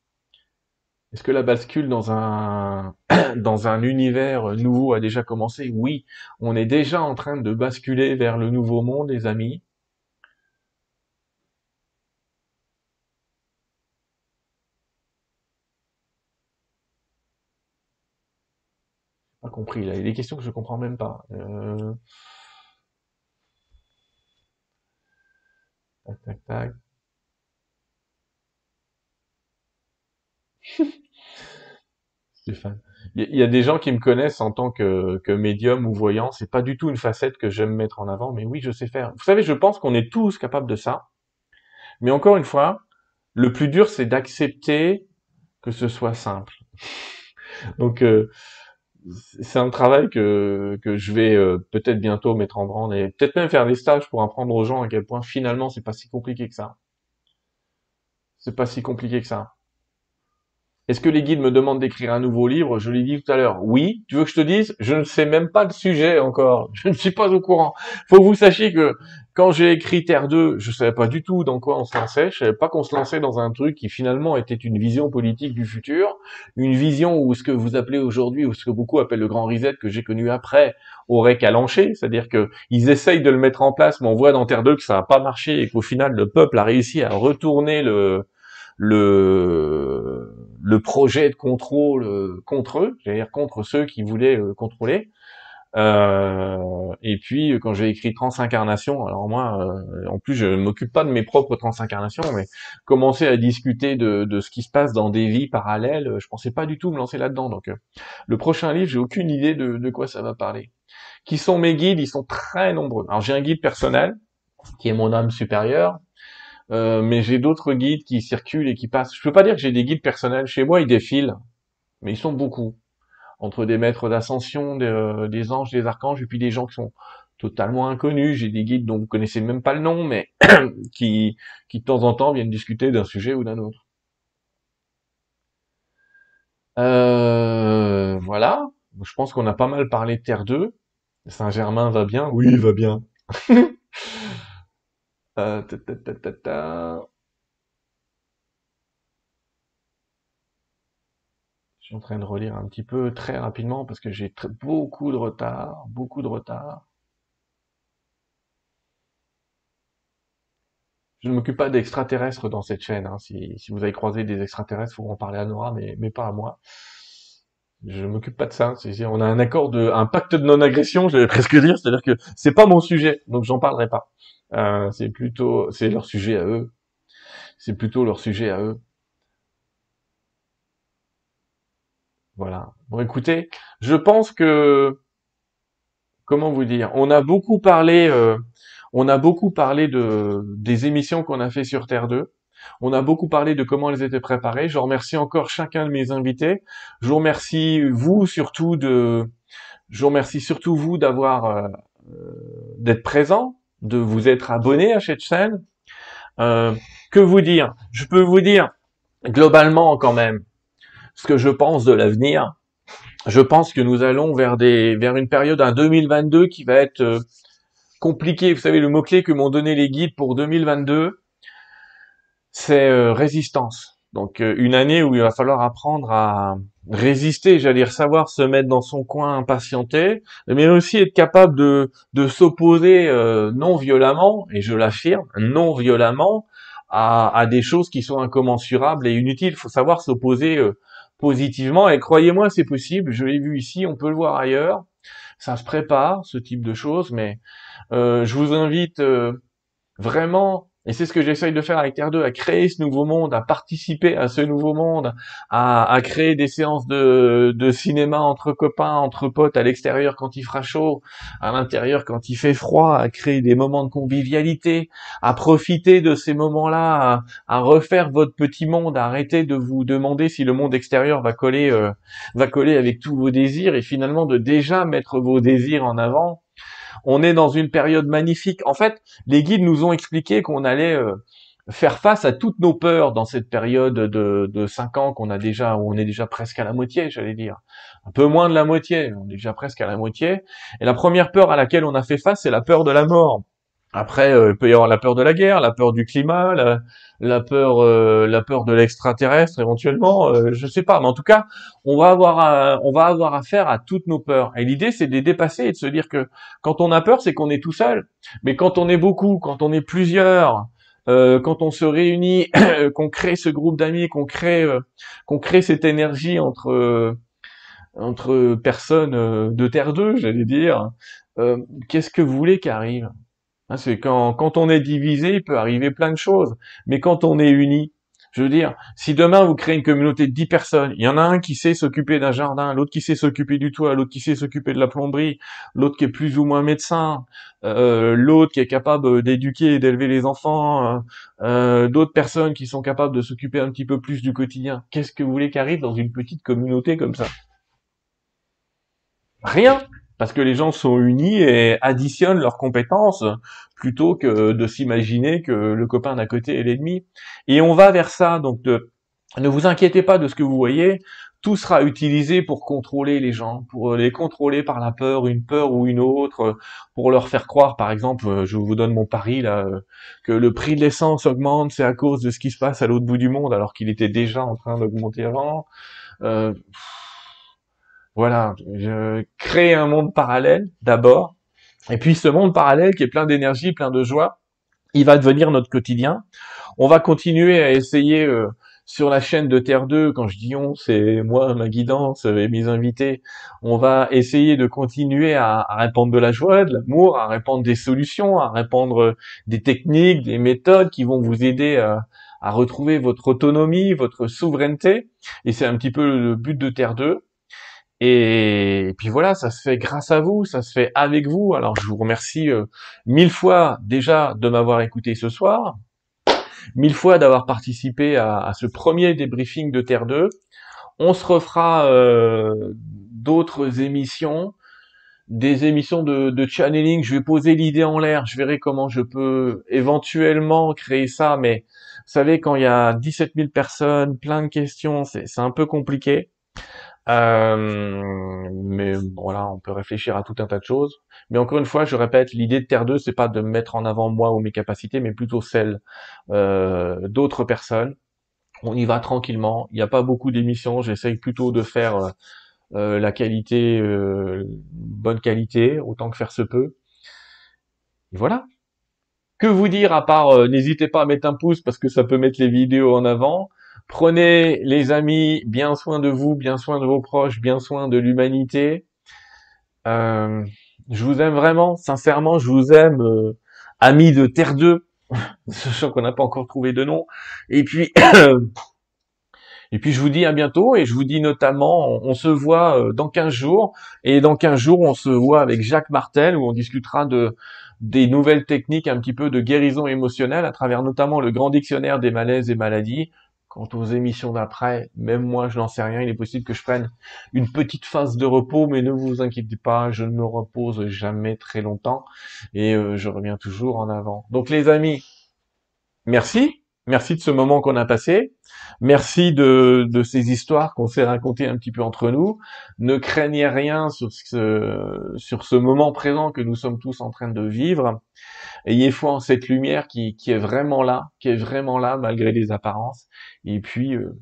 Est-ce que la bascule dans un univers nouveau a déjà commencé? Oui, on est déjà en train de basculer vers le nouveau monde, les amis. pas compris. Là, il y a des questions que je comprends même pas. Euh... Tac, tac, tac. Stéphane. Il y a des gens qui me connaissent en tant que, médium ou voyant. C'est pas du tout une facette que j'aime mettre en avant, mais oui, je sais faire. Vous savez, je pense qu'on est tous capables de ça. Mais encore une fois, le plus dur, c'est d'accepter que ce soit simple. Donc, euh, c'est un travail que, que je vais euh, peut-être bientôt mettre en branle et peut-être même faire des stages pour apprendre aux gens à quel point finalement c'est pas si compliqué que ça. C'est pas si compliqué que ça. Est-ce que les guides me demandent d'écrire un nouveau livre? Je l'ai dit tout à l'heure. Oui. Tu veux que je te dise? Je ne sais même pas le sujet encore. Je ne suis pas au courant. Faut que vous sachiez que quand j'ai écrit Terre 2, je savais pas du tout dans quoi on se lançait. Je savais pas qu'on se lançait dans un truc qui finalement était une vision politique du futur, une vision où ce que vous appelez aujourd'hui ou ce que beaucoup appellent le grand reset que j'ai connu après aurait calanché, c'est-à-dire que ils essayent de le mettre en place, mais on voit dans Terre 2 que ça n'a pas marché et qu'au final le peuple a réussi à retourner le le le projet de contrôle euh, contre eux, c'est-à-dire contre ceux qui voulaient euh, contrôler. Euh, et puis quand j'ai écrit Transincarnation, alors moi, en plus je m'occupe pas de mes propres transincarnations, mais commencer à discuter de, de, ce qui se passe dans des vies parallèles, je pensais pas du tout me lancer là-dedans. Donc le prochain livre, j'ai aucune idée de, de quoi ça va parler. Qui sont mes guides Ils sont très nombreux. Alors j'ai un guide personnel qui est mon âme supérieure, euh, mais j'ai d'autres guides qui circulent et qui passent. Je peux pas dire que j'ai des guides personnels. Chez moi, ils défilent, mais ils sont beaucoup. Entre des maîtres d'ascension, des, euh, des, anges, des archanges, et puis des gens qui sont totalement inconnus. J'ai des guides dont vous connaissez même pas le nom, mais qui, qui de temps en temps viennent discuter d'un sujet ou d'un autre. Euh, voilà. Je pense qu'on a pas mal parlé de Terre 2. Saint-Germain va bien Oui, il va bien. Euh, Je suis en train de relire un petit peu très rapidement parce que j'ai beaucoup de retard, beaucoup de retard. Je ne m'occupe pas d'extraterrestres dans cette chaîne. Hein. Si, vous avez croisé des extraterrestres, faut en parler à Nora, mais, pas à moi. Je m'occupe pas de ça. On a un accord de, un pacte de non-agression, je vais presque dire, c'est-à-dire que c'est pas mon sujet, donc j'en parlerai pas. Euh, c'est plutôt, c'est leur sujet à eux. C'est plutôt leur sujet à eux. Voilà. Bon, écoutez, je pense que, comment vous dire, on a beaucoup parlé, euh, on a beaucoup parlé de des émissions qu'on a fait sur Terre 2. On a beaucoup parlé de comment elles étaient préparées. Je remercie encore chacun de mes invités. Je vous remercie vous surtout de, je vous remercie surtout vous d'avoir euh, d'être présent, de vous être abonné à cette chaîne. Euh, que vous dire? Je peux vous dire globalement quand même ce que je pense de l'avenir. Je pense que nous allons vers des vers une période un 2022 qui va être euh, compliqué. Vous savez le mot clé que m'ont donné les guides pour 2022, c'est euh, résistance. Donc une année où il va falloir apprendre à résister, j'allais dire savoir se mettre dans son coin, impatienter, mais aussi être capable de, de s'opposer euh, non violemment, et je l'affirme, non violemment, à, à, des choses qui sont incommensurables et inutiles. Il faut savoir s'opposer euh, positivement, et croyez-moi, c'est possible, je l'ai vu ici, on peut le voir ailleurs, ça se prépare, ce type de choses, mais euh, je vous invite vraiment et c'est ce que j'essaye de faire avec Terre 2, à créer ce nouveau monde, à participer à ce nouveau monde, à, créer des séances de, de, cinéma entre copains, entre potes, à l'extérieur quand il fera chaud, à l'intérieur quand il fait froid, à créer des moments de convivialité, à profiter de ces moments-là, à, refaire votre petit monde, à arrêter de vous demander si le monde extérieur va coller, euh, va coller avec tous vos désirs et finalement de déjà mettre vos désirs en avant on est dans une période magnifique. En fait, les guides nous ont expliqué qu'on allait euh, faire face à toutes nos peurs dans cette période de, de 5 ans qu'on a déjà, où on est déjà presque à la moitié, j'allais dire. Un peu moins de la moitié, on est déjà presque à la moitié. Et la première peur à laquelle on a fait face, c'est la peur de la mort. Après, euh, il peut y avoir la peur de la guerre, la peur du climat, la, peur, euh, la peur de l'extraterrestre éventuellement. Euh, je sais pas, mais en tout cas, on va avoir, on va avoir affaire à toutes nos peurs. Et l'idée, c'est de les dépasser et de se dire que quand on a peur, c'est qu'on est tout seul. Mais quand on est beaucoup, quand on est plusieurs, quand on se réunit, qu'on crée ce groupe d'amis, qu'on crée, qu'on crée cette énergie entre entre personnes euh, de Terre 2, j'allais dire. Euh, qu'est-ce que vous voulez qu'arrive hein, C'est quand, quand on est divisé, il peut arriver plein de choses. Mais quand on est uni, je veux dire, si demain vous créez une communauté de 10 personnes, il y en a un qui sait s'occuper d'un jardin, l'autre qui sait s'occuper du toit, l'autre qui sait s'occuper de la plomberie, l'autre qui est plus ou moins médecin, euh, l'autre qui est capable d'éduquer et d'élever les enfants, euh, euh, d'autres personnes qui sont capables de s'occuper un petit peu plus du quotidien. Qu'est-ce que vous voulez qu'arrive dans une petite communauté comme ça? Rien parce que les gens sont unis et additionnent leurs compétences plutôt que de s'imaginer que le copain d'à côté est l'ennemi. Et on va vers ça, donc ne vous inquiétez pas de ce que vous voyez, tout sera utilisé pour contrôler les gens, pour les contrôler par la peur, une peur ou une autre, pour leur faire croire, par exemple, je vous donne mon pari là, que le prix de l'essence augmente, c'est à cause de ce qui se passe à l'autre bout du monde, alors qu'il était déjà en train d'augmenter avant. Euh, voilà, je crée un monde parallèle d'abord, et puis ce monde parallèle qui est plein d'énergie, plein de joie, il va devenir notre quotidien. On va continuer à essayer euh, sur la chaîne de Terre 2, quand je dis on, c'est moi, ma guidance et mes invités, on va essayer de continuer à, répandre de la joie, de l'amour, à répandre des solutions, à répandre des techniques, des méthodes qui vont vous aider à, à retrouver votre autonomie, votre souveraineté. Et c'est un petit peu le but de Terre 2. Et puis voilà, ça se fait grâce à vous, ça se fait avec vous. Alors je vous remercie euh, mille fois déjà de m'avoir écouté ce soir, mille fois d'avoir participé à, ce premier débriefing de Terre 2. On se refera euh, d'autres émissions, des émissions de, de, channeling. Je vais poser l'idée en l'air, je verrai comment je peux éventuellement créer ça, mais vous savez, quand il y a 17 000 personnes, plein de questions, c'est un peu compliqué. Euh, mais voilà, on peut réfléchir à tout un tas de choses. Mais encore une fois, je répète, l'idée de Terre 2, c'est pas de mettre en avant moi ou mes capacités, mais plutôt celles euh, d'autres personnes. On y va tranquillement. Il n'y a pas beaucoup d'émissions. J'essaye plutôt de faire euh, la qualité, bonne qualité, autant que faire se peut. Et voilà. Que vous dire à part, n'hésitez pas à mettre un pouce parce que ça peut mettre les vidéos en avant. Prenez, les amis, bien soin de vous, bien soin de vos proches, bien soin de l'humanité. Euh, je vous aime vraiment, sincèrement, je vous aime, euh, amis de Terre 2, sachant qu'on n'a pas encore trouvé de nom. Et puis, et puis je vous dis à bientôt, et je vous dis notamment, on, se voit euh, dans 15 jours, et dans 15 jours, on se voit avec Jacques Martel, où on discutera de des nouvelles techniques un petit peu de guérison émotionnelle à travers notamment le grand dictionnaire des malaises et maladies, Quant aux émissions d'après, même moi je n'en sais rien, il est possible que je prenne une petite phase de repos, mais ne vous inquiétez pas, je ne me repose jamais très longtemps et euh, je reviens toujours en avant. Donc les amis, merci, merci de ce moment qu'on a passé, merci de, ces histoires qu'on s'est racontées un petit peu entre nous. Ne craignez rien sur ce, sur ce moment présent que nous sommes tous en train de vivre. Ayez foi en cette lumière qui, qui est vraiment là, qui est vraiment là malgré les apparences. Et puis, euh,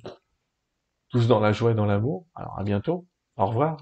tous dans la joie et dans l'amour. Alors à bientôt. Au revoir.